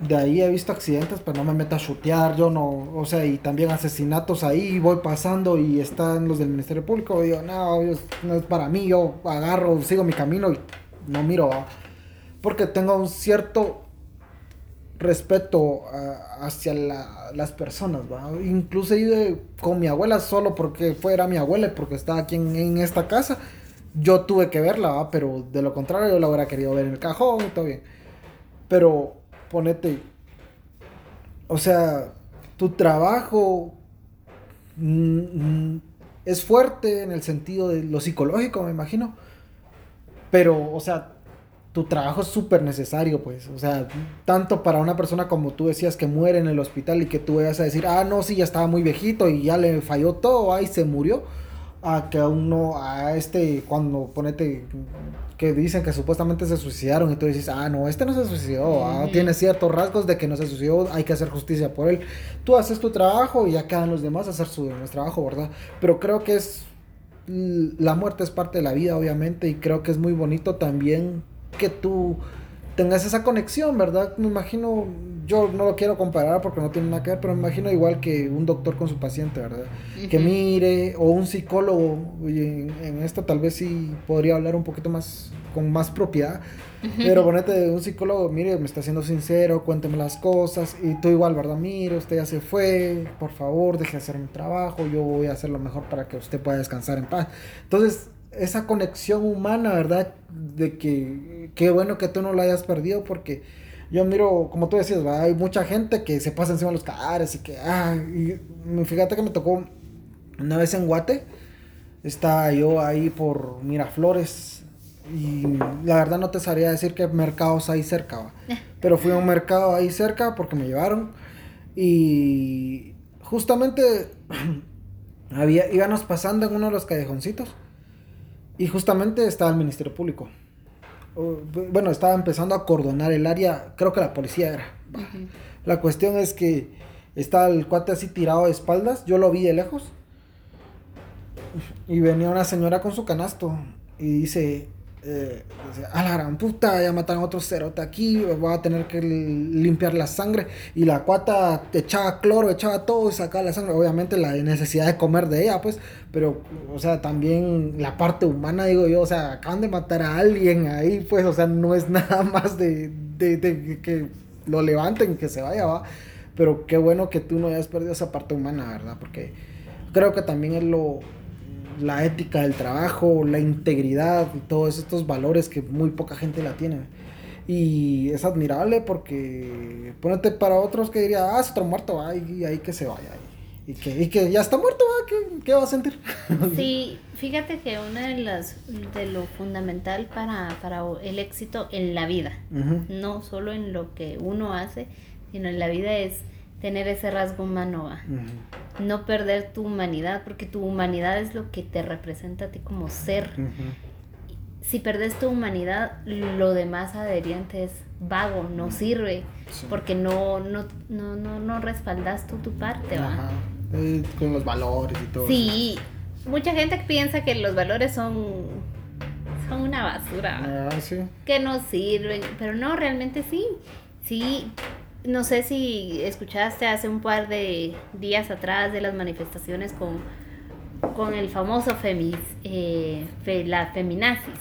De ahí he visto accidentes, pero no me meto a chutear, yo no, o sea, y también asesinatos ahí, voy pasando y están los del Ministerio Público, y digo, no, no es para mí, yo agarro, sigo mi camino y no miro, ¿va? porque tengo un cierto respeto a- hacia la- las personas, ¿va? Incluso iba con mi abuela solo porque fuera mi abuela y porque estaba aquí en, en esta casa. Yo tuve que verla. Pero de lo contrario yo la hubiera querido ver en el cajón y todo bien. Pero ponete, o sea, tu trabajo mm, mm, es fuerte en el sentido de lo psicológico, me imagino. Pero, o sea, tu trabajo es súper necesario, pues. O sea, tanto para una persona como tú decías que muere en el hospital y que tú vayas a decir, ah, no, sí, ya estaba muy viejito y ya le falló todo, ay, se murió. A que a uno, a este, cuando ponete, que dicen que supuestamente se suicidaron y tú dices, ah, no, este no se suicidó, ah, tiene ciertos rasgos de que no se suicidó, hay que hacer justicia por él. Tú haces tu trabajo y ya quedan los demás a hacer su trabajo, ¿verdad? Pero creo que es la muerte es parte de la vida, obviamente, y creo que es muy bonito también que tú tengas esa conexión, ¿verdad? Me imagino, yo no lo quiero comparar porque no tiene nada que ver, pero me imagino igual que un doctor con su paciente, ¿verdad? Que mire, o un psicólogo, en, en esto tal vez sí podría hablar un poquito más, con más propiedad, pero ponete un psicólogo, mire, me está siendo sincero, cuénteme las cosas. Y tú igual, ¿verdad? Mire, usted ya se fue, por favor, deje de hacer mi trabajo, yo voy a hacer lo mejor para que usted pueda descansar en paz. Entonces, esa conexión humana, ¿verdad? De que qué bueno que tú no la hayas perdido porque yo miro, como tú decías, ¿verdad? hay mucha gente que se pasa encima de los cadáveres y que, ah, y fíjate que me tocó una vez en Guate, estaba yo ahí por Miraflores y la verdad no te sabría decir qué mercados hay cerca, ¿va? Pero fui a un mercado ahí cerca porque me llevaron. Y justamente había, íbamos pasando en uno de los callejoncitos. Y justamente estaba el Ministerio Público. Bueno, estaba empezando a cordonar el área. Creo que la policía era. La cuestión es que estaba el cuate así tirado de espaldas. Yo lo vi de lejos. Y venía una señora con su canasto. Y dice, eh, a la gran puta, ya mataron a otro cerote aquí, voy a tener que limpiar la sangre. Y la cuata echaba cloro, echaba todo y sacaba la sangre. Obviamente la necesidad de comer de ella, pues, pero, o sea, también la parte humana, digo yo, o sea, acaban de matar a alguien ahí, pues, o sea, no es nada más de, de, de que lo levanten, que se vaya, va. Pero qué bueno que tú no hayas perdido esa parte humana, ¿verdad? Porque creo que también es lo la ética del trabajo, la integridad y todos estos valores que muy poca gente la tiene. Y es admirable porque ponete para otros que diría, ah, es otro muerto, va, y ahí que se vaya. Y que, y que ya está muerto, va, ¿qué, ¿qué, va a sentir? Sí, fíjate que una de las, de lo fundamental para, para el éxito en la vida, no solo en lo que uno hace, sino en la vida es tener ese rasgo humano, no perder tu humanidad, porque tu humanidad es lo que te representa a ti como ser. Si perdes tu humanidad, lo demás adheriente es vago, no sirve, porque no, no, no, no, no respaldas tú tu parte. con los valores y todo. Sí, mucha gente piensa que los valores son, son una basura, ah, ¿sí? que no sirven, pero no, realmente sí. Sí, no sé si escuchaste hace un par de días atrás de las manifestaciones con, con el famoso femis, eh, la feminazis.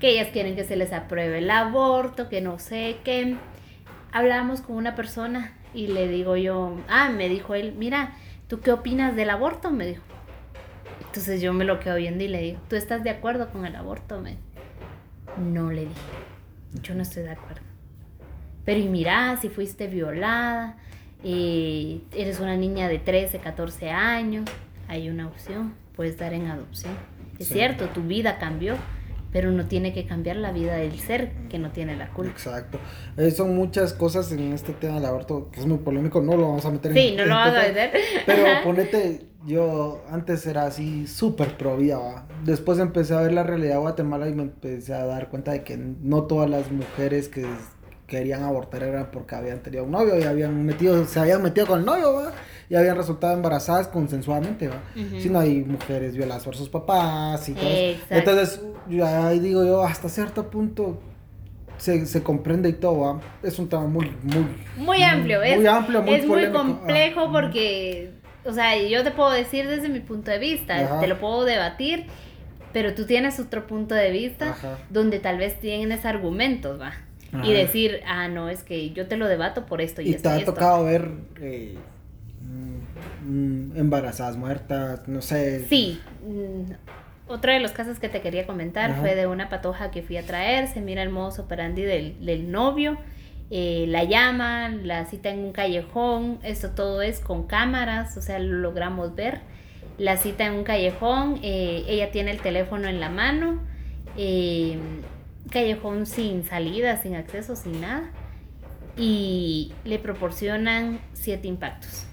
Que ellas quieren que se les apruebe el aborto, que no sé qué. Hablamos con una persona y le digo yo, ah, me dijo él, mira, ¿tú qué opinas del aborto? Me dijo. Entonces yo me lo quedo viendo y le digo, ¿tú estás de acuerdo con el aborto? Me no le dije, yo no estoy de acuerdo. Pero y mira, si fuiste violada, eh, eres una niña de 13, 14 años, hay una opción, puedes dar en adopción. Es cierto, tu vida cambió, pero no tiene que cambiar la vida del ser que no tiene la culpa. Exacto. Eh, son muchas cosas en este tema del aborto que es muy polémico, no lo vamos a meter en Sí, no lo vamos a meter. Pero ponete, yo antes era así súper pro vida, después empecé a ver la realidad de Guatemala y me empecé a dar cuenta de que no todas las mujeres que querían abortar era porque habían tenido un novio y habían metido, se habían metido con el novio, ¿va? Y habían resultado embarazadas consensuadamente, ¿va? Si no hay mujeres violadas por sus papás y todo eso. Entonces, ahí digo yo, hasta cierto punto se, se comprende y todo, ¿va? Es un tema muy, muy... Muy amplio, muy, es, muy amplio, muy Es muy complejo porque, o sea, yo te puedo decir desde mi punto de vista, te lo puedo debatir pero tú tienes otro punto de vista donde tal vez tienes argumentos, va y decir, ah, no, es que yo te lo debato por esto y, y esto. te ha tocado ver eh, mm, embarazadas muertas, no sé. Sí. Mm, otro de los casos que te quería comentar fue de una patoja que fui a traer, se mira el modo operandi del, del novio, eh, la llaman, la cita en un callejón, esto todo es con cámaras, o sea, lo logramos ver. La cita en un callejón, eh, ella tiene el teléfono en la mano, eh, callejón sin salida, sin acceso, sin nada. Y le proporcionan siete impactos.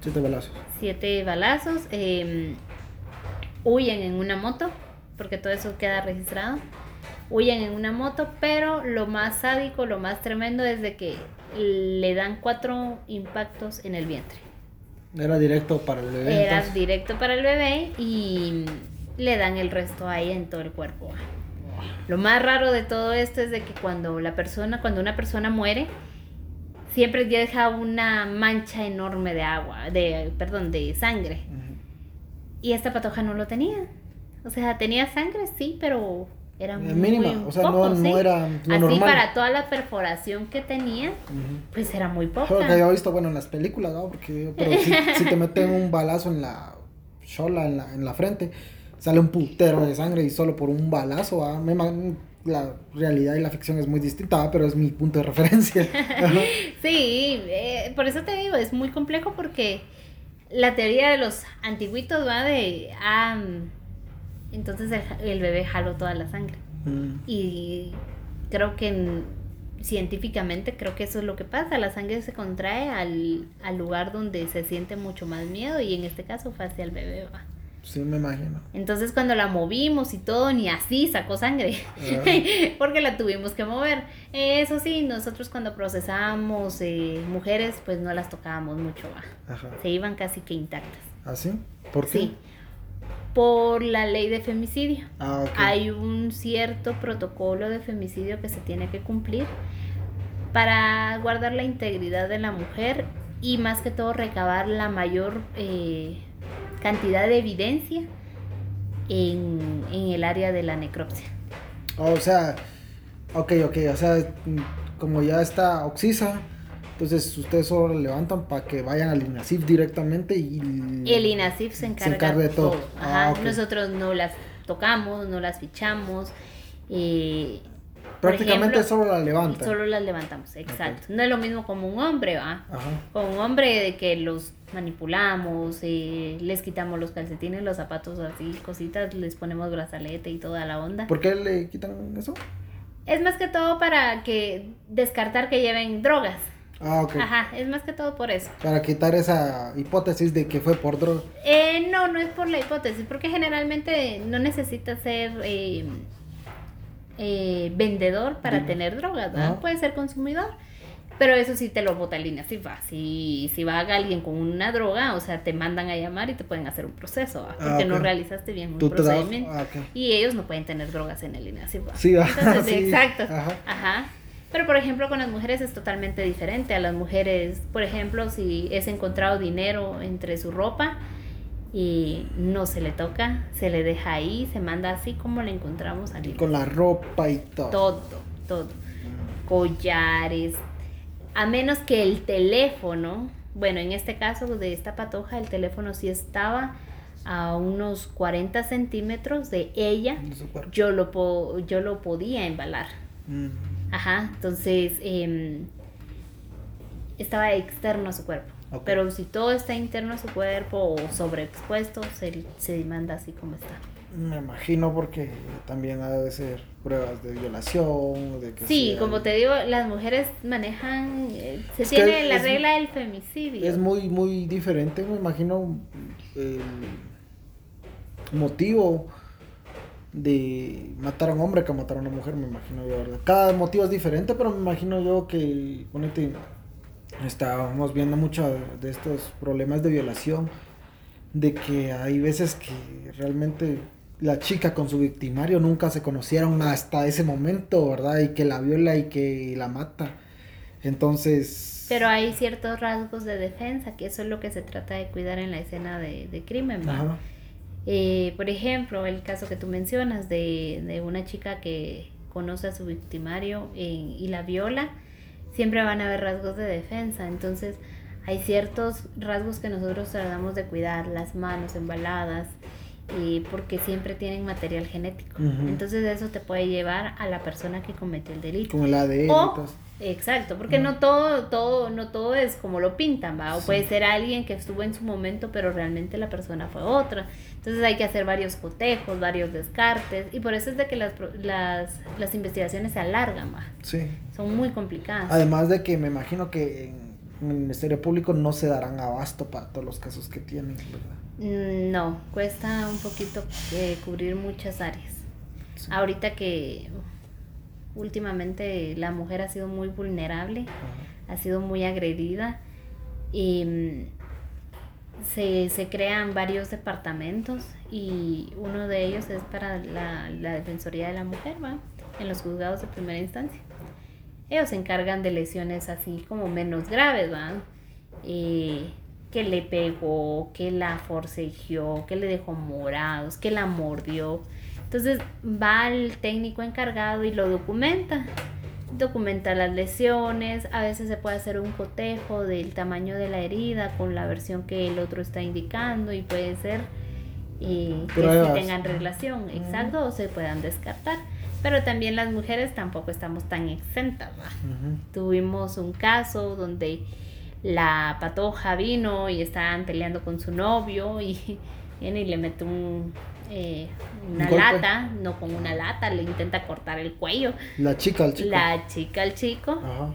Siete balazos. Siete balazos. Em, huyen en una moto, porque todo eso queda registrado. Huyen en una moto, pero lo más sádico, lo más tremendo es de que le dan cuatro impactos en el vientre. Era directo para el bebé. Era directo para el bebé y le dan el resto ahí en todo el cuerpo. Lo más raro de todo esto es de que cuando la persona, cuando una persona muere, siempre deja una mancha enorme de agua, de, perdón, de sangre. Y esta patoja no lo tenía. O sea, tenía sangre, sí, pero era muy mínima, o sea, no, era Así para toda la perforación que tenía, pues era muy poca. que había visto, bueno, en las películas, ¿no? Porque, pero si, te meten un balazo en la chola, en la, en la frente, sale un putero de sangre y solo por un balazo, la realidad y la ficción es muy distinta, pero es mi punto de referencia. sí, eh, por eso te digo, es muy complejo porque la teoría de los antiguitos va de, ah, entonces el, bebé jaló toda la sangre. Mm. Y creo que científicamente creo que eso es lo que pasa, la sangre se contrae al, al lugar donde se siente mucho más miedo y en este caso fue hacia el bebé. ¿va? Sí, me imagino. Entonces cuando la movimos y todo, ni así sacó sangre, Ah. porque la tuvimos que mover. Eso sí, nosotros cuando procesábamos eh, mujeres, pues no las tocábamos mucho. Ajá. se iban casi que intactas. ¿Así? ¿Por qué? Sí, por la ley de femicidio. Ah, ok. Hay un cierto protocolo de femicidio que se tiene que cumplir para guardar la integridad de la mujer y más que todo recabar la mayor eh, cantidad de evidencia en, en el área de la necropsia. O sea, ok, ok, o sea, mm, como ya está Oxisa, entonces ustedes solo la levantan para que vayan al INASIF directamente y... El INASIF se encarga, encarga de todo. Ajá, Ah. Nosotros no las tocamos, no las fichamos. eh, Prácticamente ejemplo, solo la levantan. Solo las levantamos, exacto. No es lo mismo como un hombre, ¿va? Ajá. Con un hombre de que los manipulamos, eh, les quitamos los calcetines, los zapatos así, cositas, les ponemos brazalete y toda la onda. ¿Por qué le quitan eso? Es más que todo para que descartar que lleven drogas. Ah, ok. Ajá, es más que todo por eso. Para quitar esa hipótesis de que fue por droga. Eh, no, no es por la hipótesis, porque generalmente no necesitas ser eh, eh, vendedor para Dime. tener drogas. Ajá. Puedes ser consumidor. Pero eso sí te lo bota línea, si va. Si, si va alguien con una droga, o sea, te mandan a llamar y te pueden hacer un proceso, ¿va? Ah, porque no realizaste bien un procedimiento. ah. Y ellos no pueden tener drogas en el línea, ¿sí? Entonces, Sí, exacto. ajá. Ajá. Pero por ejemplo con las mujeres es totalmente diferente. A las mujeres, por ejemplo, si es encontrado dinero entre su ropa y no se le toca, se le deja ahí, se manda así como le encontramos al Con la ropa y todo. todo, todo. Collares. A menos que el teléfono, bueno, en este caso de esta patoja, el teléfono sí estaba a unos 40 centímetros de ella, yo lo, po- yo lo podía embalar. Mm. Ajá, entonces em, estaba externo a su cuerpo. Pero si todo está interno a su cuerpo o sobreexpuesto, se, se manda así como está. Me imagino porque también ha de ser pruebas de violación, de que Sí, sea- como te digo, las mujeres manejan, eh, se Es tiene la es- regla del femicidio. Es muy, muy diferente, me imagino, el motivo de matar a un hombre que matar a una mujer, me imagino yo, ¿verdad? Cada motivo es diferente, pero me imagino yo que, ponete, estábamos viendo mucho de estos problemas de violación, de que hay veces que realmente la chica con su victimario nunca se conocieron hasta ese momento, ¿verdad? Y que la viola y que la mata. Entonces... Pero hay ciertos rasgos de defensa, que eso es lo que se trata de cuidar en la escena de, de crimen. Ajá. Eh, por ejemplo, el caso que tú mencionas de, de una chica que conoce a su victimario eh, y la viola, siempre van a haber rasgos de defensa. Entonces, hay ciertos rasgos que nosotros tratamos de cuidar, las manos embaladas, eh, porque siempre tienen material genético. Entonces, eso te puede llevar a la persona que cometió el delito. Con el ADN y O-. Exacto, porque no todo, todo, no todo es como lo pintan, ¿va? O Sí. puede ser alguien que estuvo en su momento, pero realmente la persona fue otra. Entonces hay que hacer varios cotejos, varios descartes, y por eso es de que las, las, las investigaciones se alargan, ¿va? Sí. Son muy complicadas. Además de que me imagino que en en el Ministerio Público no se darán abasto para todos los casos que tienen, ¿verdad? Mm, No, cuesta un poquito eh, cubrir muchas áreas. Sí. Ahorita que últimamente la mujer ha sido muy vulnerable, Ajá. ha sido muy agredida y mm, se, se crean varios departamentos y uno de ellos es para la, la Defensoría de la Mujer, ¿va? En los juzgados de primera instancia. Ellos se encargan de lesiones así como menos graves, ¿va? Eh, que le pegó, que la forcejeó, que le dejó morados, que la mordió. Entonces va el técnico encargado y lo documenta. Documenta las lesiones, a veces se puede hacer un cotejo del tamaño de la herida con la versión que el otro está indicando y puede ser eh, que sí tengan relación, exacto, o se puedan descartar. Pero también las mujeres tampoco estamos tan exentas. Tuvimos un caso donde la patoja vino y estaban peleando con su novio y Viene y le mete un, eh, una lata, no con una lata, le intenta cortar el cuello. La chica al chico. La chica al chico. Ajá.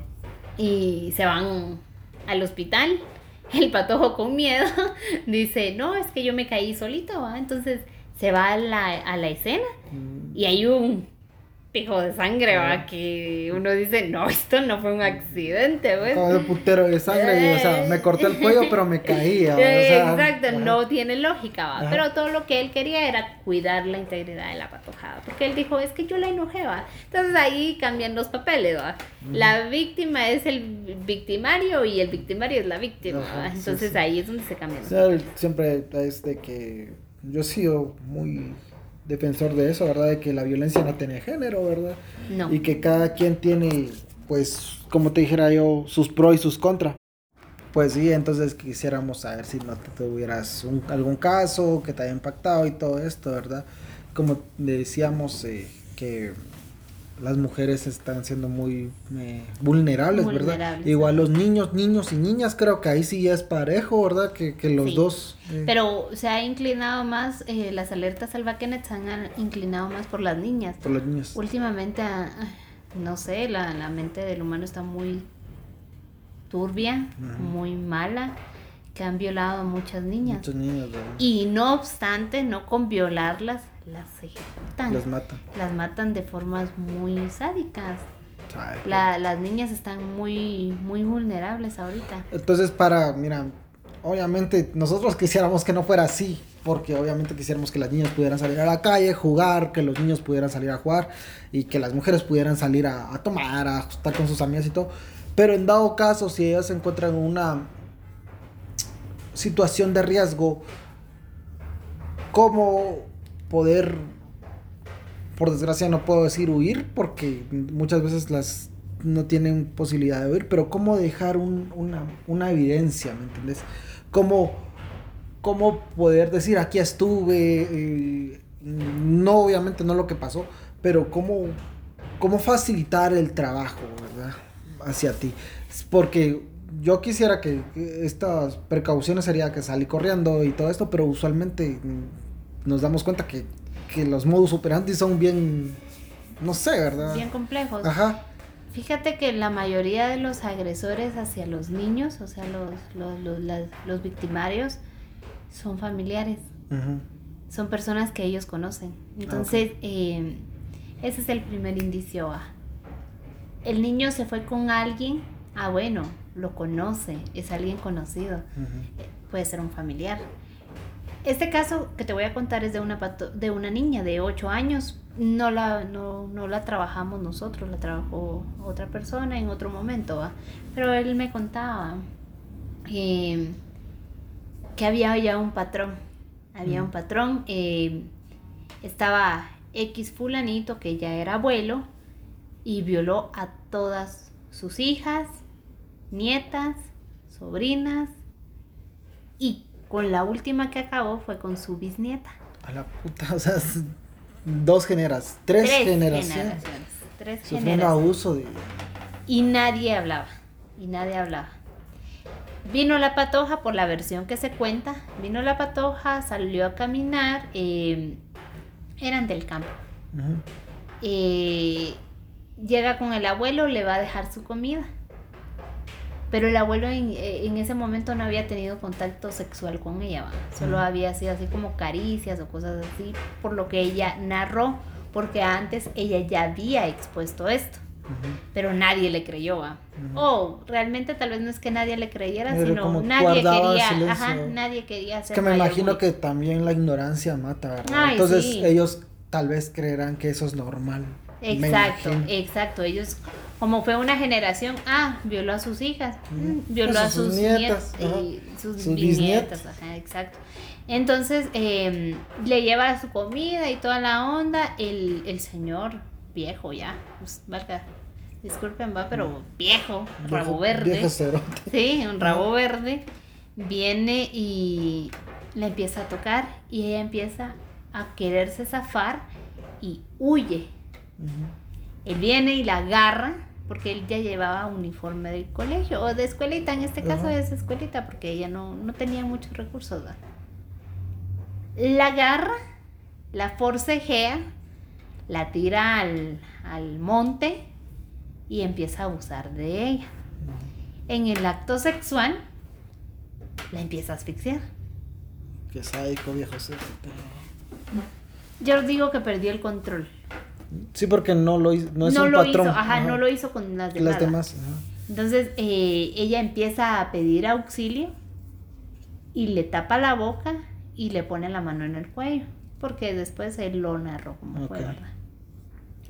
Y se van al hospital. El patojo con miedo dice, no, es que yo me caí solito, Entonces se va a la, a la escena mm. y hay un pijo de sangre, va, que uno dice, no, esto no fue un accidente, güey. Como de putero de sangre, y, o sea, me corté el cuello, pero me caía. Exacto, no tiene lógica, va. Pero todo lo que él quería era cuidar la integridad de la patojada, porque él dijo, es que yo la enojé, va. Entonces ahí cambian los papeles, va. La víctima es el victimario y el victimario es la víctima, Entonces ahí es donde se cambian. siempre es de que yo he sido muy defensor de eso, ¿verdad? De que la violencia no tiene género, ¿verdad? No. Y que cada quien tiene, pues, como te dijera yo, sus pros y sus contras. Pues sí, entonces quisiéramos saber si no te tuvieras un, algún caso que te haya impactado y todo esto, ¿verdad? Como decíamos, eh, que las mujeres están siendo muy eh, vulnerables, ¿verdad? Igual los niños, niños y niñas, creo que ahí sí es parejo, ¿verdad? Que, los dos. Eh, Pero se ha inclinado más, eh, las alertas al se han inclinado más por las niñas. Por las niñas. Últimamente, ah, no sé, la, la mente del humano está muy turbia, muy mala que han violado a muchas niñas. Muchas niñas, Y no obstante, no con violarlas, las ejecutan. Las matan. Las matan de formas muy sádicas. las niñas están muy, muy vulnerables ahorita. Entonces, para, mira, obviamente nosotros quisiéramos que no fuera así, porque obviamente quisiéramos que las niñas pudieran salir a la calle, jugar, que los niños pudieran salir a jugar y que las mujeres pudieran salir a, a tomar, a estar con sus amigas y todo. Pero en dado caso, si ellas se encuentran en una situación de riesgo, ¿cómo poder, por desgracia no puedo decir huir, porque muchas veces las no tienen posibilidad de huir, pero cómo dejar una, evidencia, ¿me entiendes? Cómo, cómo poder decir, aquí estuve, eh, no obviamente no lo que pasó, pero cómo, cómo facilitar el trabajo, ¿verdad? Hacia ti. Porque yo quisiera que estas precauciones sería que salí corriendo y todo esto, pero usualmente nos damos cuenta que, los modus operandi son bien, no sé, ¿verdad? Bien complejos. Ajá. Fíjate que la mayoría de los agresores hacia los niños, o sea, los, los, los, victimarios, son familiares. Son personas que ellos conocen. Entonces, eh, ese es el primer indicio. El niño se fue con alguien, ah, bueno, lo conoce, es alguien conocido. Puede ser un familiar. Este caso que te voy a contar es de una, de una niña de 8 años. No la, no, la trabajamos nosotros, la trabajó otra persona en otro momento. Pero él me contaba eh, que había ya un patrón. Había un patrón. Eh, estaba X fulanito que ya era abuelo y violó a todas sus hijas, nietas, sobrinas y con la última que acabó fue con su bisnieta. A la puta, o sea, dos generas, tres, generaciones. Tres generaciones. abuso de... Y nadie hablaba, y nadie hablaba. Vino la patoja, por la versión que se cuenta, vino la patoja, salió a caminar, eh, eran del campo. Eh, llega con el abuelo, le va a dejar su comida pero el abuelo eh, en, ese momento no había tenido contacto sexual con ella, solo había sido así como caricias o cosas así, por lo que ella narró, porque antes ella ya había expuesto esto. Pero nadie le creyó, ¿va? O realmente tal vez no es que nadie le creyera, sino nadie quería, ajá, nadie quería hacer. Es que me imagino que también la ignorancia mata, ¿verdad? Entonces ellos tal vez creerán que eso es normal. Exacto, exacto. Ellos como fue una generación, ah, violó a sus hijas, mm, violó a sus, nietas, y sus, bisnietas, ajá, exacto. Entonces em, le lleva su comida y toda la onda, el, el señor viejo ya, pues, valga, disculpen, va, pero viejo, rabo verde. sí, un rabo verde, viene y le empieza a tocar y ella empieza a quererse zafar y huye. Él viene y la agarra porque él ya llevaba uniforme del colegio o de escuelita, en este caso es escuelita porque ella no, tenía muchos recursos. La agarra, la forcejea, la tira al, al monte y empieza a abusar de ella. En el acto sexual, la empieza a asfixiar. Qué sádico, viejo. Yo digo que perdió el control. Sí, porque no lo hizo, no es un lo patrón. hizo, ajá, no lo hizo con las demás. Las demás. ajá. Entonces eh, ella empieza a pedir auxilio y le tapa la boca y le pone la mano en el cuello, porque después él lo narró como fue, Ok. ¿verdad?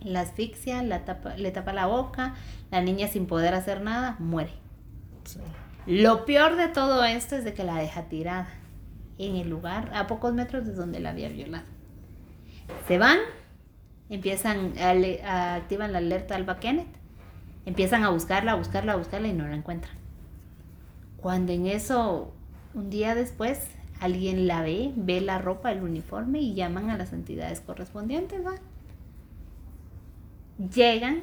La asfixia, la tapa, le tapa la boca, la niña sin poder hacer nada, muere. Sí. Lo peor de todo esto es de que la deja tirada en el lugar a pocos metros de donde la había violado. Se van, empiezan a, le- a- activan la alerta Alba Kenneth, empiezan a buscarla, a buscarla, a buscarla y no la encuentran. Cuando en eso, un día después, alguien la ve, ve la ropa, el uniforme y llaman a las entidades correspondientes, ¿va? Llegan,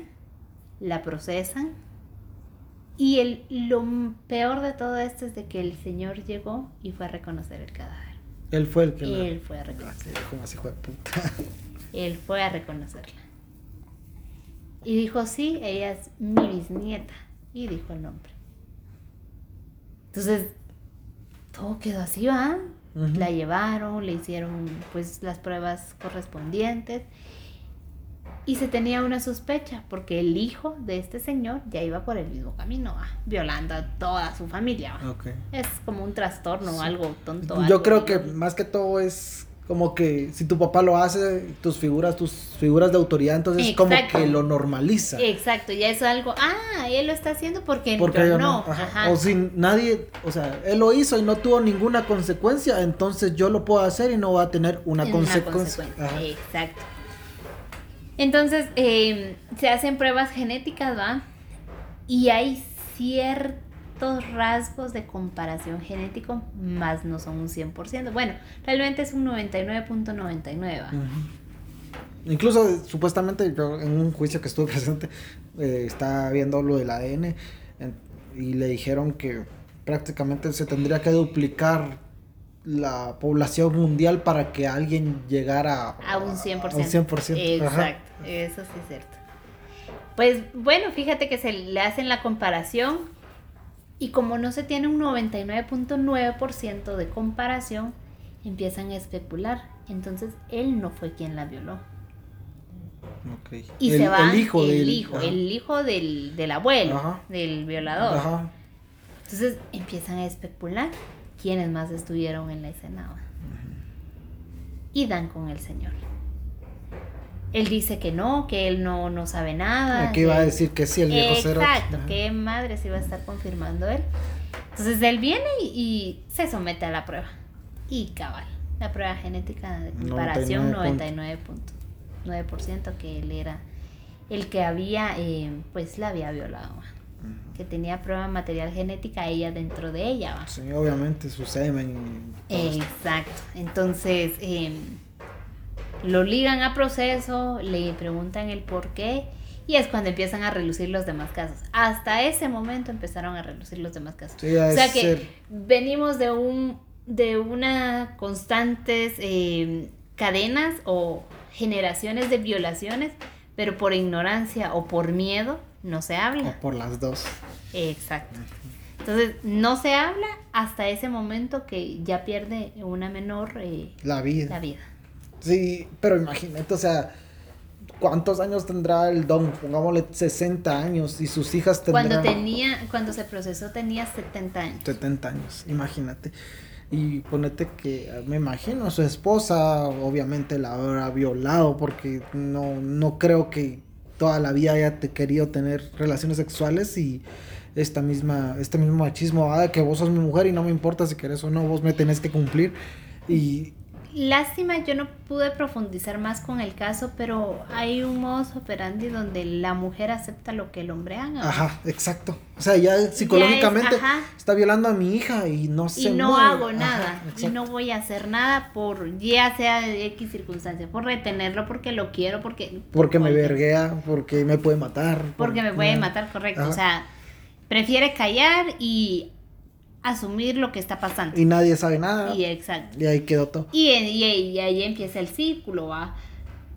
la procesan, y el, lo peor de todo esto es de que el señor llegó y fue a reconocer el cadáver. Él fue el que Él fue a Ah, reconocer. viejo más hijo de puta. Él fue a reconocerla. Y dijo, sí, ella es mi bisnieta. Y dijo el nombre. Entonces, todo quedó así, ¿va? Ujú. La llevaron, le hicieron pues las pruebas correspondientes. Y se tenía una sospecha, porque el hijo de este señor ya iba por el mismo camino, ¿va? violando a toda su familia. ¿va? Ok. Es como un trastorno, Sí. algo tonto. Yo algo creo que más que todo es como que si tu papá lo hace, tus figuras, tus figuras de autoridad, entonces como Exacto. que lo normaliza. Exacto, ya es algo, ah, él lo está haciendo porque, Porque yo yo no. Ajá. Ajá. O si nadie, o sea, él lo hizo y no tuvo ninguna consecuencia, entonces yo lo puedo hacer y no va a tener una, Una consecuencia. consecuencia. Exacto. Entonces, eh, se hacen pruebas genéticas, ¿va? Y hay ciertos rasgos de comparación genético, más no son un 100%. Bueno, realmente es un 99.99, ¿va? Ujú. Incluso supuestamente yo en un juicio que estuve presente eh, estaba viendo lo del ADN en- y le dijeron que prácticamente se tendría que duplicar la población mundial para que alguien llegara A un 100%. A un 100%. ajá. Exacto, eso sí es cierto. Pues bueno, fíjate que se le hacen la comparación y como no se tiene un 99.9% de comparación, empiezan a especular. Entonces él no fue quien la violó. Y el, se va el hijo el del hijo, ajá. el hijo del, del abuelo, Ajá. del violador. Ajá. Entonces empiezan a especular quiénes más estuvieron en la escena. Y dan con el señor. Él dice que no, que él no, no sabe nada. Aquí iba a decir que sí, el viejo cero. Exacto, Ajá. qué madre se iba a estar confirmando él. Entonces él viene y, y se somete a la prueba. Y cabal, la prueba genética de comparación 99.9% que él era el que había, eh, pues la había violado. ¿va? Que tenía prueba material genética ella dentro de ella. ¿va? Sí, obviamente su semen. Exacto. Entonces, eh, lo ligan a proceso, le preguntan el por qué y es cuando empiezan a relucir los demás casos. Hasta ese momento empezaron a relucir los demás casos. Sí, o sea que ser- venimos de un de una constantes eh, cadenas o generaciones de violaciones, pero por ignorancia o por miedo no se habla. o por las dos. Exacto. Entonces, no se habla hasta ese momento que ya pierde una menor eh, La vida. la vida. Sí, pero imagínate, o sea, ¿cuántos años tendrá el don? Pongámosle 60 años y sus hijas tendrán Cuando tenía, cuando se procesó tenía 70 años. 70 años, imagínate. Y ponete que, me imagino, su esposa obviamente la habrá violado porque no, no creo que toda la vida haya te- querido tener relaciones sexuales y esta misma, este mismo machismo, ah, que vos sos mi mujer y no me importa si querés o no, vos me tenés que cumplir. Y Lástima, yo no pude profundizar más con el caso, pero hay un modus operandi donde la mujer acepta lo que el hombre haga. Ajá, exacto. O sea, ya psicológicamente ajá. está violando a mi hija y no se y no mueve. hago Ajá, nada y no voy a hacer nada por ya sea de X circunstancia, por retenerlo porque lo quiero, porque Porque me verguea, porque me puede matar. porque me puede matar, correcto. Ajá. O sea, prefiere callar y asumir lo que está pasando. Y nadie sabe nada. Y exacto. Y ahí quedó todo. Y, y, y ahí empieza el círculo, ¿va?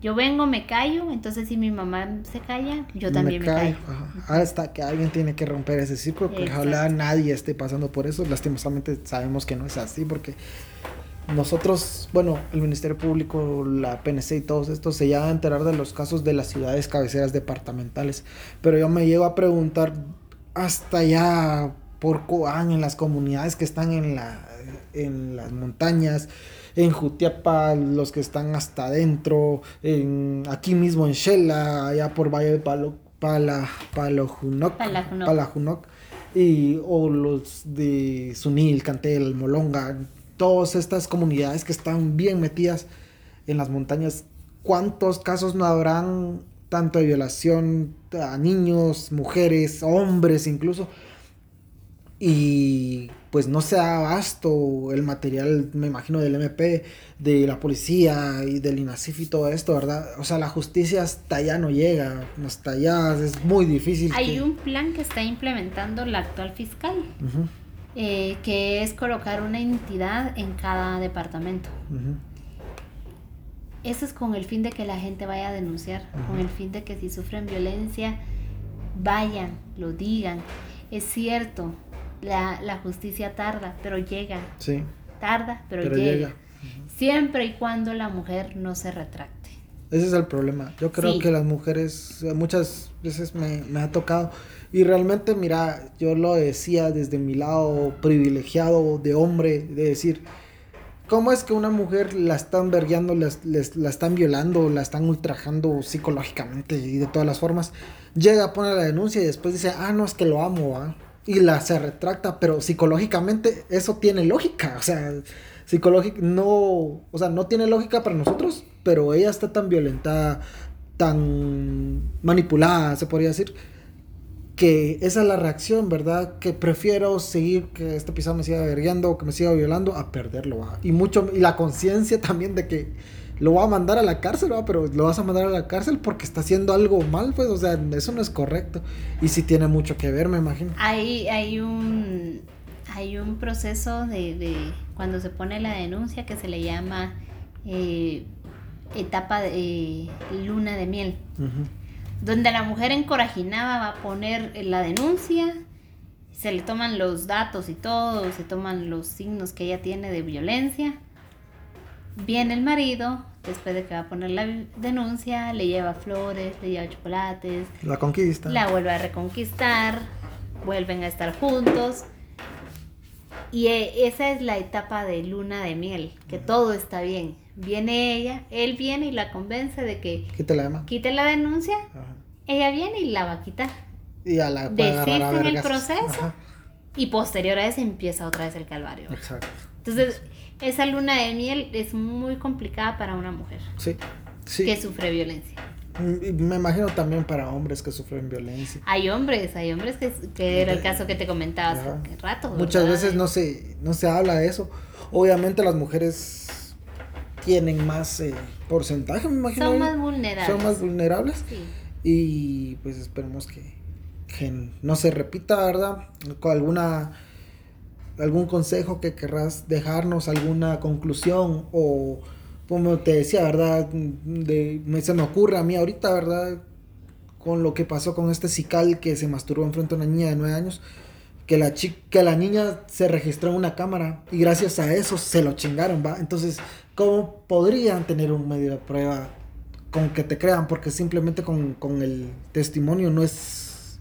Yo vengo, me callo, entonces si mi mamá se calla, yo también me, callo. Ajá. Hasta que alguien tiene que romper ese círculo, porque ojalá nadie esté pasando por eso. Lastimosamente sabemos que no es así, porque nosotros, bueno, el Ministerio Público, la PNC y todos estos se llegan a enterar de los casos de las ciudades cabeceras departamentales. Pero yo me llego a preguntar hasta ya por Coán, en las comunidades que están en, la, en las montañas, en Jutiapa, los que están hasta adentro, en, aquí mismo en Shela, allá por Valle de Palo, Pala, Palojunoc, Palajunoc, y, o los de Sunil, Cantel, Molonga, todas estas comunidades que están bien metidas en las montañas, ¿cuántos casos no habrán tanto de violación a niños, mujeres, hombres incluso? Y pues no se da abasto el material, me imagino, del MP, de la policía y del INACIF y todo esto, ¿verdad? O sea, la justicia hasta allá no llega, hasta allá es muy difícil. Hay un plan que está implementando la actual fiscal, eh, que es colocar una entidad en cada departamento. Eso es con el fin de que la gente vaya a denunciar, con el fin de que si sufren violencia, vayan, lo digan. Es cierto, la, justicia tarda, pero llega. Sí. Tarda, pero, llega. Siempre y cuando la mujer no se retracte. Ese es el problema. Yo creo que las mujeres muchas veces me, me, ha tocado. Y realmente, mira, yo lo decía desde mi lado privilegiado de hombre, de decir, ¿cómo es que una mujer la están vergueando, la, la están violando, la están ultrajando psicológicamente y de todas las formas? Llega, pone la denuncia y después dice, ah, no, es que lo amo, ¿ah? Y la se retracta, pero psicológicamente eso tiene lógica, o sea, psicológica no, o sea, no tiene lógica para nosotros, pero ella está tan violentada, tan manipulada, se podría decir, que esa es la reacción, ¿verdad? Que prefiero seguir que este pisado me siga vergueando, que me siga violando, a perderlo, y mucho, y la conciencia también de que lo va a mandar a la cárcel, ¿va? pero lo vas a mandar a la cárcel porque está haciendo algo mal, pues, o sea, eso no es correcto. Y sí tiene mucho que ver, me imagino. Hay, hay un hay un proceso de, de cuando se pone la denuncia que se le llama eh, etapa de eh, luna de miel, donde la mujer encorajinada va a poner la denuncia, se le toman los datos y todo, se toman los signos que ella tiene de violencia. Viene el marido, después de que va a poner la denuncia, le lleva flores, le lleva chocolates. La conquista. La vuelve a reconquistar, vuelven a estar juntos. Y e, esa es la etapa de luna de miel, que todo está bien. Viene ella, él viene y la convence de que quite la, quite la denuncia. Ella viene y la va a quitar. Y a la en el proceso. Y posterior a eso empieza otra vez el calvario. Exacto. Entonces, esa luna de miel es muy complicada para una mujer. Sí, sí. Que sufre violencia. Mm, me imagino también para hombres que sufren violencia. Hay hombres, hay hombres que, que era el caso que te comentabas hace rato. Muchas veces no se, no se habla de eso. Obviamente las mujeres tienen más eh, porcentaje, me imagino. Son más vulnerables. Son más vulnerables. Sí. Y pues esperemos que, que no se repita, ¿verdad? Con alguna algún consejo que querrás dejarnos, alguna conclusión o como te decía, ¿verdad? De, me, se me ocurre a mí ahorita, ¿verdad? Con lo que pasó con este cical que se masturbó enfrente a una niña de nueve años, que la, que la niña se registró en una cámara y gracias a eso se lo chingaron, ¿va? Entonces, ¿cómo podrían tener un medio de prueba con que te crean? Porque simplemente con, con el testimonio no es,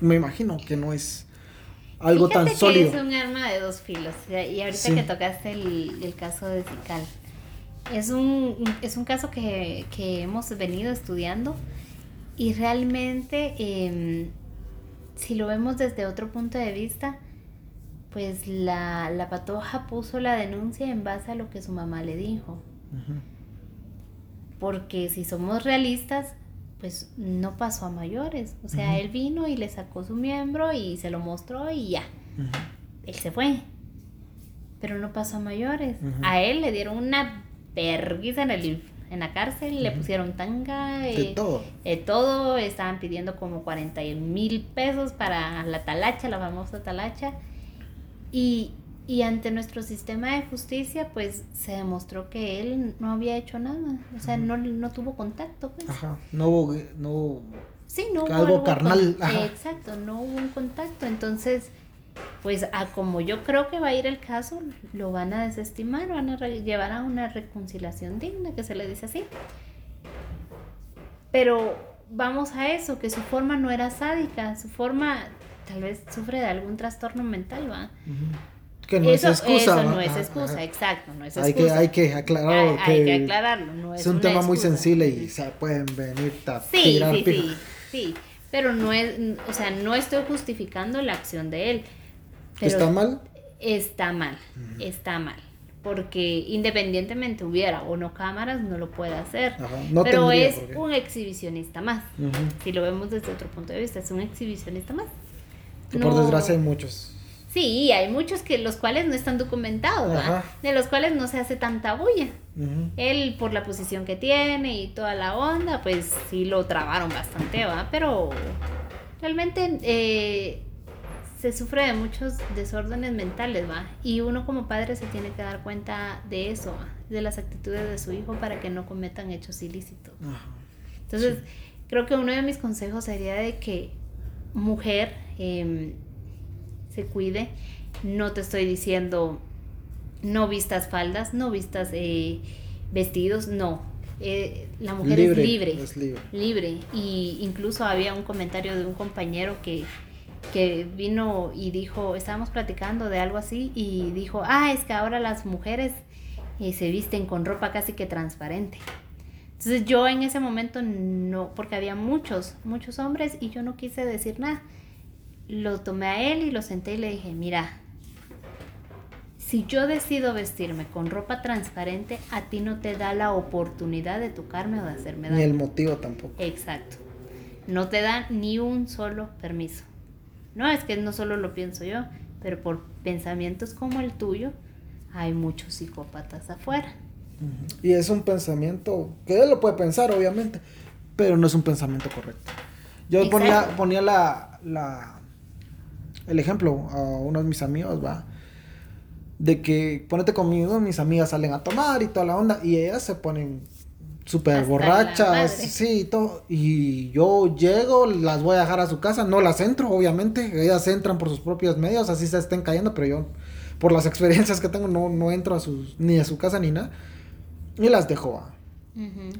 me imagino que no es algo tan sólido. Que es un arma de dos filos. Y ahorita que tocaste el, caso de Zical, es un, es un caso que, hemos venido estudiando y realmente, em, si lo vemos desde otro punto de vista, pues la, la patoja puso la denuncia en base a lo que su mamá le dijo. Porque si somos realistas, pues no pasó a mayores. O sea, él vino y le sacó su miembro y se lo mostró y ya. Él se fue. Pero no pasó a mayores. A él le dieron una perguisa en, el, en la cárcel, le pusieron tanga. de eh, todo. De todo. Estaban pidiendo como 40 mil pesos para la talacha, la famosa talacha. Y, y ante nuestro sistema de justicia, pues se demostró que él no había hecho nada. O sea, no, no tuvo contacto. Pues. Ajá. No hubo. No, sí, no hubo algo carnal. Ajá. Exacto, no hubo un contacto. Entonces, pues a como yo creo que va a ir el caso, lo van a desestimar, van a llevar a una reconciliación digna, que se le dice así. Pero vamos a eso, que su forma no era sádica, su forma tal vez sufre de algún trastorno mental, ¿va? Que no es excusa. Eso no es excusa, exacto, no es excusa. Hay que, hay que aclararlo. Hay, que, aclararlo, no es Es un tema muy sensible y se pueden venir a sí, tirar sí, sí, sí, pero no es, o sea, no estoy justificando la acción de él. ¿Está mal? Está mal, está mal. Porque independientemente hubiera o no cámaras, no lo puede hacer. no pero es un exhibicionista más. Si lo vemos desde otro punto de vista, es un exhibicionista más. Que por desgracia hay muchos. Sí, hay muchos que los cuales no están documentados, de los cuales no se hace tanta bulla. Él por la posición que tiene y toda la onda, pues sí lo trabaron bastante, ¿va? Pero realmente eh, se sufre de muchos desórdenes mentales, ¿va? Y uno como padre se tiene que dar cuenta de eso, de las actitudes de su hijo para que no cometan hechos ilícitos. Entonces, creo que uno de mis consejos sería de que mujer... Eh, se cuide. No te estoy diciendo no vistas faldas, no vistas eh, vestidos, no. Eh, la mujer es libre, es libre. Libre. Y incluso había un comentario de un compañero que, que vino y dijo, estábamos platicando de algo así y dijo, ah, es que ahora las mujeres eh, se visten con ropa casi que transparente. Entonces yo en ese momento no, porque había muchos, muchos hombres y yo no quise decir nada lo tomé a él y lo senté y le dije, mira, si yo decido vestirme con ropa transparente, a ti no te da la oportunidad de tocarme o de hacerme daño. Ni el motivo tampoco. Exacto. No te da ni un solo permiso. No, es que no solo lo pienso yo, pero por pensamientos como el tuyo, hay muchos psicópatas afuera. Y es un pensamiento que él lo puede pensar, obviamente, pero no es un pensamiento correcto. Yo ponía, ponía la, la el ejemplo a uno de mis amigos, va. De que ponete conmigo, mis amigas salen a tomar y toda la onda, y ellas se ponen súper borrachas, sí, todo. Y yo llego, las voy a dejar a su casa, no las entro, obviamente. Ellas entran por sus propios medios, así se estén cayendo, pero yo, por las experiencias que tengo, no, no entro a sus, ni a su casa ni nada. Y las dejo.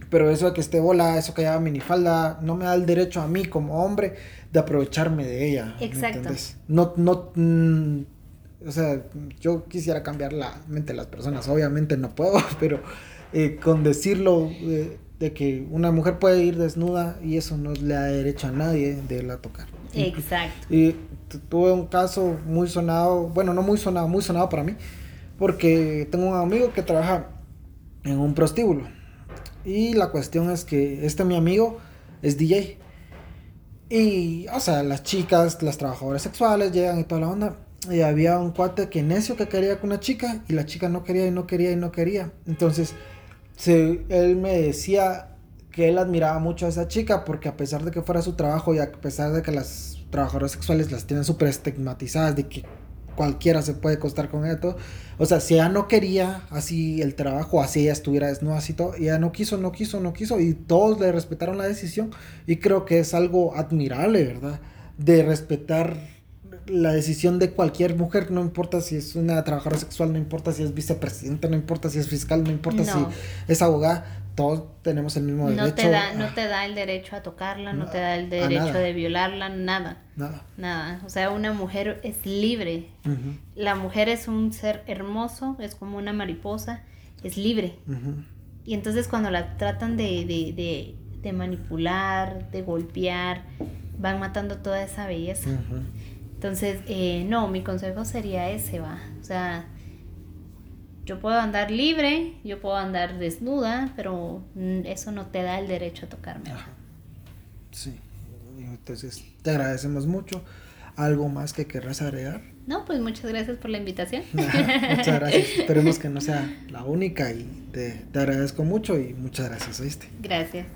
Pero eso de que esté bola, eso que lleva minifalda, no me da el derecho a mí como hombre de aprovecharme de ella. Exacto. No, no, mm, o sea, yo quisiera cambiar la mente de las personas, obviamente no puedo, pero eh, con decirlo de, que una mujer puede ir desnuda y eso no le da derecho a nadie de la tocar. Exacto. Y tuve un caso muy sonado, bueno, no muy sonado, muy sonado para mí, porque tengo un amigo que trabaja en un prostíbulo. Y la cuestión es que este mi amigo es DJ. Y, o sea, las chicas, las trabajadoras sexuales llegan y toda la onda. Y había un cuate que necio que quería con una chica y la chica no quería y no quería y no quería. Entonces, se, él me decía que él admiraba mucho a esa chica porque a pesar de que fuera su trabajo y a pesar de que las trabajadoras sexuales las tienen súper estigmatizadas, de que cualquiera se puede acostar con ella todo. O sea, si ella no quería así el trabajo, así ella estuviera desnuda, así todo, ella no quiso, no quiso, no quiso, y todos le respetaron la decisión, y creo que es algo admirable, ¿verdad? De respetar la decisión de cualquier mujer, no importa si es una trabajadora sexual, no importa si es vicepresidenta, no importa si es fiscal, no importa si es abogada, todos tenemos el mismo derecho. No te da, no te da el derecho a tocarla, no, te da el derecho de violarla, nada. Nada. Nada. O sea, una mujer es libre. La mujer es un ser hermoso, es como una mariposa, es libre. Y entonces cuando la tratan de, de, de, manipular, de golpear, van matando toda esa belleza. Entonces, eh, no, mi consejo sería ese, va. O sea, yo puedo andar libre, yo puedo andar desnuda, pero eso no te da el derecho a tocarme. Sí, entonces te agradecemos mucho. ¿Algo más que querrás agregar? No, pues muchas gracias por la invitación. muchas gracias. Esperemos que no sea la única y te, te agradezco mucho y muchas gracias, ¿oíste? Gracias.